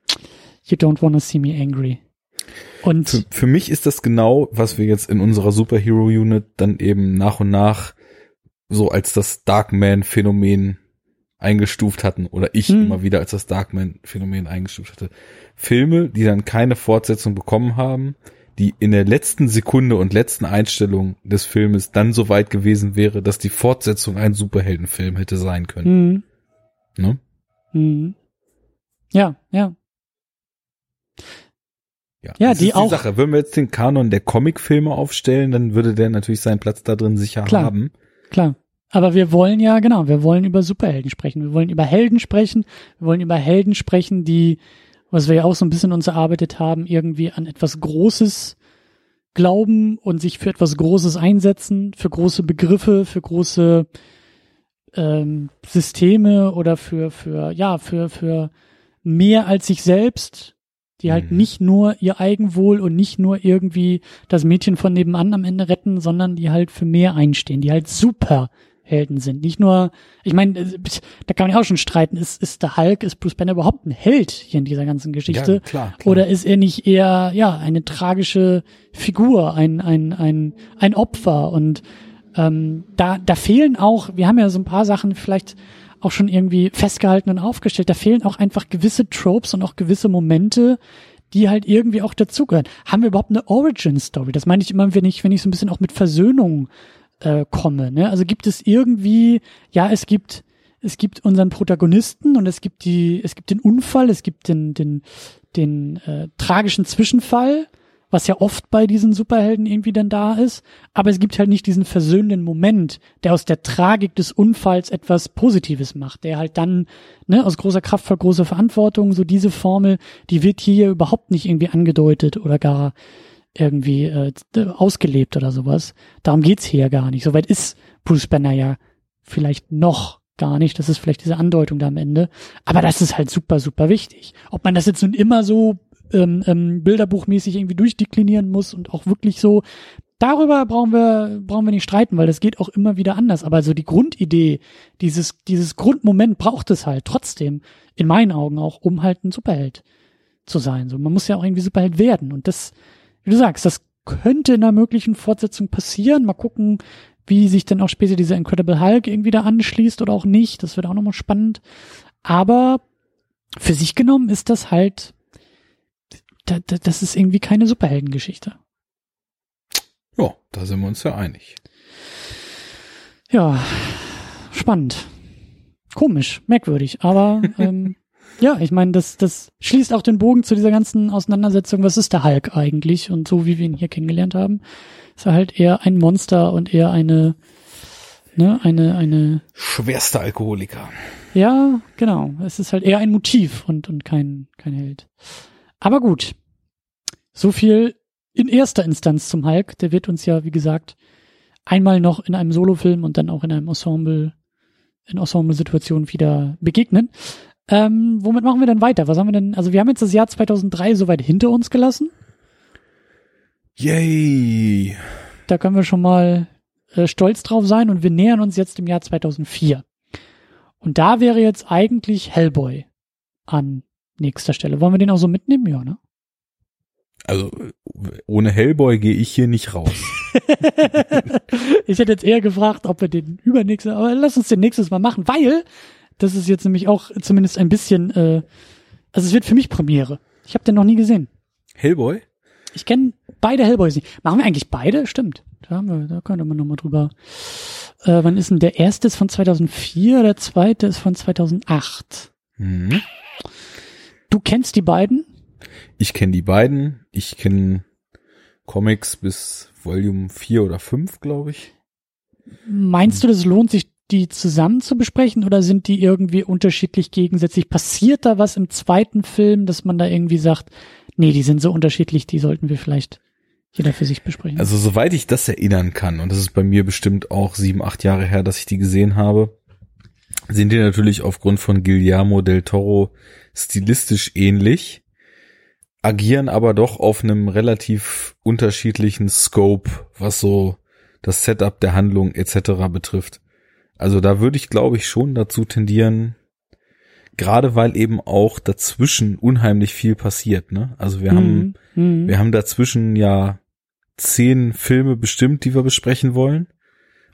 you don't wanna see me angry. Und für, für mich ist das genau, was wir jetzt in unserer Superhero Unit dann eben nach und nach so als das Darkman-Phänomen eingestuft hatten oder ich hm. immer wieder als das Darkman-Phänomen eingestuft hatte. Filme, die dann keine Fortsetzung bekommen haben, die in der letzten Sekunde und letzten Einstellung des Filmes dann so weit gewesen wäre, dass die Fortsetzung ein Superheldenfilm hätte sein können. Hm. Ne? Hm. Ja, ja. Ja, ja die, die auch. Sache. Wenn wir jetzt den Kanon der Comicfilme aufstellen, dann würde der natürlich seinen Platz da drin sicher klar, haben. Klar. Aber wir wollen ja, genau, wir wollen über Superhelden sprechen. Wir wollen über Helden sprechen. Wir wollen über Helden sprechen, die, was wir ja auch so ein bisschen uns erarbeitet haben, irgendwie an etwas Großes glauben und sich für etwas Großes einsetzen, für große Begriffe, für große ähm, Systeme oder für, für, ja, für, für mehr als sich selbst die halt mhm. nicht nur ihr Eigenwohl und nicht nur irgendwie das Mädchen von nebenan am Ende retten, sondern die halt für mehr einstehen, die halt super Helden sind. Nicht nur, ich meine, äh, da kann man ja auch schon streiten, ist, ist der Hulk, ist Bruce Banner überhaupt ein Held hier in dieser ganzen Geschichte? Ja, klar, klar. Oder ist er nicht eher, ja, eine tragische Figur, ein, ein, ein, ein Opfer? Und ähm, da, da fehlen auch, wir haben ja so ein paar Sachen vielleicht auch schon irgendwie festgehalten und aufgestellt. Da fehlen auch einfach gewisse Tropes und auch gewisse Momente, die halt irgendwie auch dazugehören. Haben wir überhaupt eine Origin-Story? Das meine ich immer, wenn ich, wenn ich so ein bisschen auch mit Versöhnung äh, komme. Ne? Also gibt es irgendwie, ja, es gibt, es gibt unseren Protagonisten und es gibt die, es gibt den Unfall, es gibt den, den, den äh, tragischen Zwischenfall was ja oft bei diesen Superhelden irgendwie dann da ist. Aber es gibt halt nicht diesen versöhnenden Moment, der aus der Tragik des Unfalls etwas Positives macht, der halt dann, ne, aus großer Kraft voll große Verantwortung, so diese Formel, die wird hier überhaupt nicht irgendwie angedeutet oder gar irgendwie äh, ausgelebt oder sowas. Darum geht's hier ja gar nicht. Soweit ist Bruce Banner ja vielleicht noch gar nicht. Das ist vielleicht diese Andeutung da am Ende. Aber das ist halt super, super wichtig. Ob man das jetzt nun immer so ähm, ähm, bilderbuchmäßig irgendwie durchdeklinieren muss und auch wirklich so. Darüber brauchen wir, brauchen wir nicht streiten, weil das geht auch immer wieder anders. Aber so die Grundidee, dieses, dieses Grundmoment braucht es halt trotzdem, in meinen Augen auch, um halt ein Superheld zu sein. So, man muss ja auch irgendwie Superheld werden. Und das, wie du sagst, das könnte in einer möglichen Fortsetzung passieren. Mal gucken, wie sich dann auch später dieser Incredible Hulk irgendwie da anschließt oder auch nicht. Das wird auch nochmal spannend. Aber für sich genommen ist das halt da, da, das ist irgendwie keine Superheldengeschichte. Ja, da sind wir uns ja einig. Ja, spannend. Komisch, merkwürdig, aber ähm, ja, ich meine, das, das schließt auch den Bogen zu dieser ganzen Auseinandersetzung. Was ist der Hulk eigentlich? Und so wie wir ihn hier kennengelernt haben, ist er halt eher ein Monster und eher eine, ne, eine, eine. Schwerster Alkoholiker. Ja, genau. Es ist halt eher ein Motiv und, und kein, kein Held. Aber gut. So viel in erster Instanz zum Hulk. Der wird uns ja, wie gesagt, einmal noch in einem Solofilm und dann auch in einem Ensemble, in Ensemble-Situationen wieder begegnen. Ähm, womit machen wir denn weiter? Was haben wir denn? Also wir haben jetzt das Jahr 2003 soweit hinter uns gelassen. Yay! Da können wir schon mal äh, stolz drauf sein und wir nähern uns jetzt dem Jahr 2004. Und da wäre jetzt eigentlich Hellboy an nächster Stelle. Wollen wir den auch so mitnehmen? Ja, ne? Also ohne Hellboy gehe ich hier nicht raus. ich hätte jetzt eher gefragt, ob wir den übernächste, aber lass uns den nächstes Mal machen, weil das ist jetzt nämlich auch zumindest ein bisschen, äh, also es wird für mich Premiere. Ich habe den noch nie gesehen. Hellboy? Ich kenne beide Hellboys nicht. Machen wir eigentlich beide? Stimmt. Da, haben wir, da könnte man nochmal drüber. Äh, wann ist denn der erste ist von 2004, der zweite ist von 2008. Mhm. Du kennst die beiden? Ich kenne die beiden. Ich kenne Comics bis Volume 4 oder 5, glaube ich. Meinst du, das lohnt sich, die zusammen zu besprechen oder sind die irgendwie unterschiedlich gegensätzlich? Passiert da was im zweiten Film, dass man da irgendwie sagt, Nee, die sind so unterschiedlich, die sollten wir vielleicht jeder für sich besprechen. Also soweit ich das erinnern kann, und das ist bei mir bestimmt auch sieben, acht Jahre her, dass ich die gesehen habe, sind die natürlich aufgrund von Guillermo del Toro stilistisch ähnlich, agieren aber doch auf einem relativ unterschiedlichen Scope, was so das Setup der Handlung etc. betrifft. Also da würde ich, glaube ich, schon dazu tendieren, gerade weil eben auch dazwischen unheimlich viel passiert. Ne? Also wir haben, Mhm. wir haben dazwischen ja zehn Filme bestimmt, die wir besprechen wollen.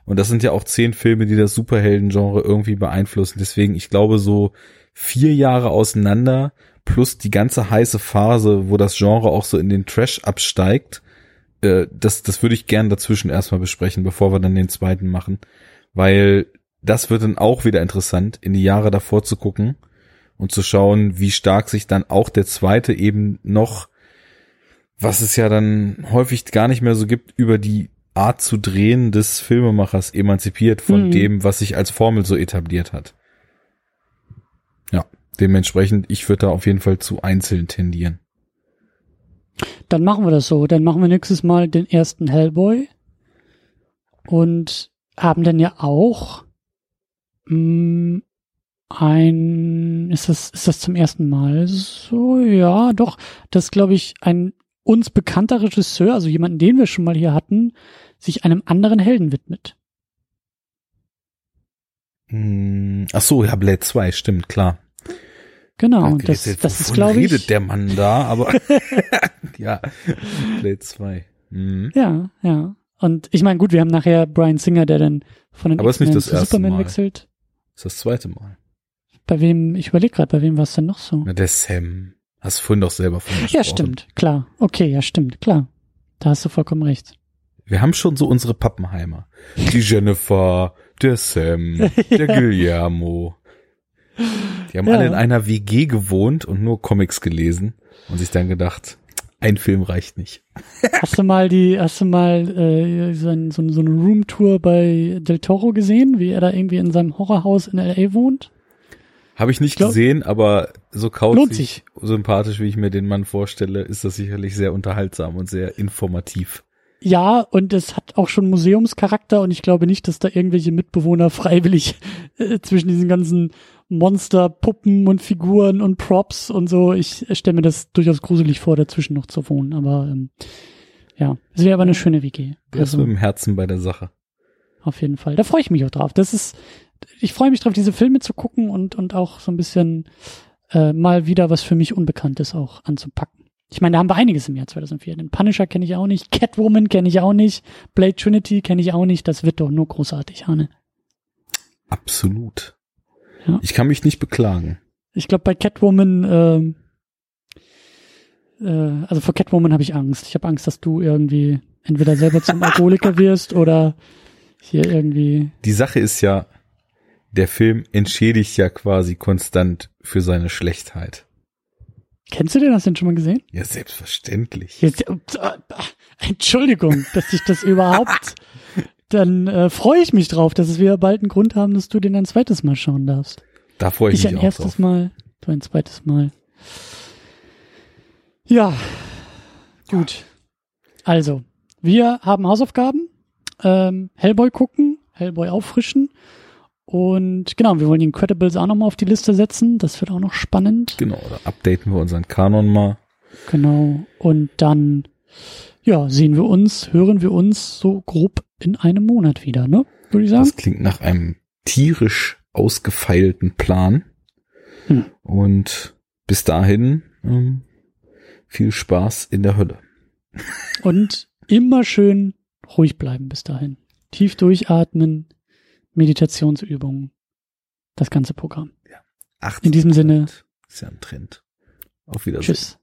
Und das sind ja auch zehn Filme, die das Superhelden-Genre irgendwie beeinflussen. Deswegen, ich glaube, so vier Jahre auseinander plus die ganze heiße Phase, wo das Genre auch so in den Trash absteigt, äh, das, das würde ich gern dazwischen erstmal besprechen, bevor wir dann den zweiten machen. Weil das wird dann auch wieder interessant, in die Jahre davor zu gucken und zu schauen, wie stark sich dann auch der zweite eben noch, was es ja dann häufig gar nicht mehr so gibt, über die Art zu drehen des Filmemachers emanzipiert von Mhm. dem, was sich als Formel so etabliert hat. Ja, dementsprechend, ich würde da auf jeden Fall zu einzeln tendieren. Dann machen wir das so. Dann machen wir nächstes Mal den ersten Hellboy und haben dann ja auch mh, ein, ist das, ist das zum ersten Mal so? Ja, doch. Das glaube ich, ein uns bekannter Regisseur, also jemanden, den wir schon mal hier hatten, sich einem anderen Helden widmet. Hm, Ach so, ja, Blade 2, stimmt, klar. Genau, und das, jetzt, das ist, glaube ich. redet der Mann da, aber ja, Blade 2. Mhm. Ja, ja. Und ich meine, gut, wir haben nachher Brian Singer, der dann von den Aber ist nicht das erste Superman Mal. wechselt. Das ist das zweite Mal. Bei wem, ich überlege gerade, bei wem war es denn noch so? Na, der Sam. Hast du vorhin doch selber von gesprochen. Ja, stimmt, klar. Okay, ja, stimmt, klar. Da hast du vollkommen recht. Wir haben schon so unsere Pappenheimer. Die Jennifer, der Sam, der Guillermo. Die haben Ja. alle in einer WG gewohnt und nur Comics gelesen und sich dann gedacht, ein Film reicht nicht. Hast du mal die, hast du mal äh, so, ein, so, so eine Roomtour bei Del Toro gesehen, wie er da irgendwie in seinem Horrorhaus in LA wohnt? Habe ich nicht glaub- gesehen, aber so kauzig, sympathisch, wie ich mir den Mann vorstelle, ist das sicherlich sehr unterhaltsam und sehr informativ. Ja, und es hat auch schon Museumscharakter und ich glaube nicht, dass da irgendwelche Mitbewohner freiwillig äh, zwischen diesen ganzen Monster, Puppen und Figuren und Props und so. Ich stelle mir das durchaus gruselig vor, dazwischen noch zu wohnen. Aber ähm, ja, es wäre aber eine schöne WG. Der ist Also, mit dem Herzen bei der Sache. auf jeden Fall. Da freue ich mich auch drauf. Das ist, ich freue mich drauf, diese Filme zu gucken und, und auch so ein bisschen äh, mal wieder was für mich Unbekanntes auch anzupacken. Ich meine, da haben wir einiges im Jahr 2004. Den Punisher kenne ich auch nicht, Catwoman kenne ich auch nicht, Blade Trinity kenne ich auch nicht. Das wird doch nur großartig, Hane. Absolut. Ja. Ich kann mich nicht beklagen. Ich glaube, bei Catwoman, ähm, äh, also vor Catwoman habe ich Angst. Ich habe Angst, dass du irgendwie entweder selber zum Alkoholiker wirst oder hier irgendwie. Die Sache ist ja, der Film entschädigt ja quasi konstant für seine Schlechtheit. Kennst du den? Hast du den schon mal gesehen? Ja, selbstverständlich. Jetzt, äh, Entschuldigung, dass ich das überhaupt. Dann äh, freue ich mich drauf, dass wir bald einen Grund haben, dass du den ein zweites Mal schauen darfst. Da freue ich, Ich mich ein auch erstes drauf. Mal, du ein zweites Mal. Ja, gut. Also, wir haben Hausaufgaben, ähm, Hellboy gucken, Hellboy auffrischen und genau, wir wollen die Incredibles auch nochmal auf die Liste setzen. Das wird auch noch spannend. Genau, da updaten wir unseren Kanon mal. Genau. Und dann, ja, sehen wir uns, hören wir uns so grob in einem Monat wieder, ne? Würde ich sagen. Das klingt nach einem tierisch ausgefeilten Plan. Hm. Und bis dahin ähm, viel Spaß in der Hölle. Und immer schön ruhig bleiben bis dahin. Tief durchatmen, Meditationsübungen, das ganze Programm. In diesem Sinne. Ist ja ein Trend. Auf Wiedersehen. Tschüss.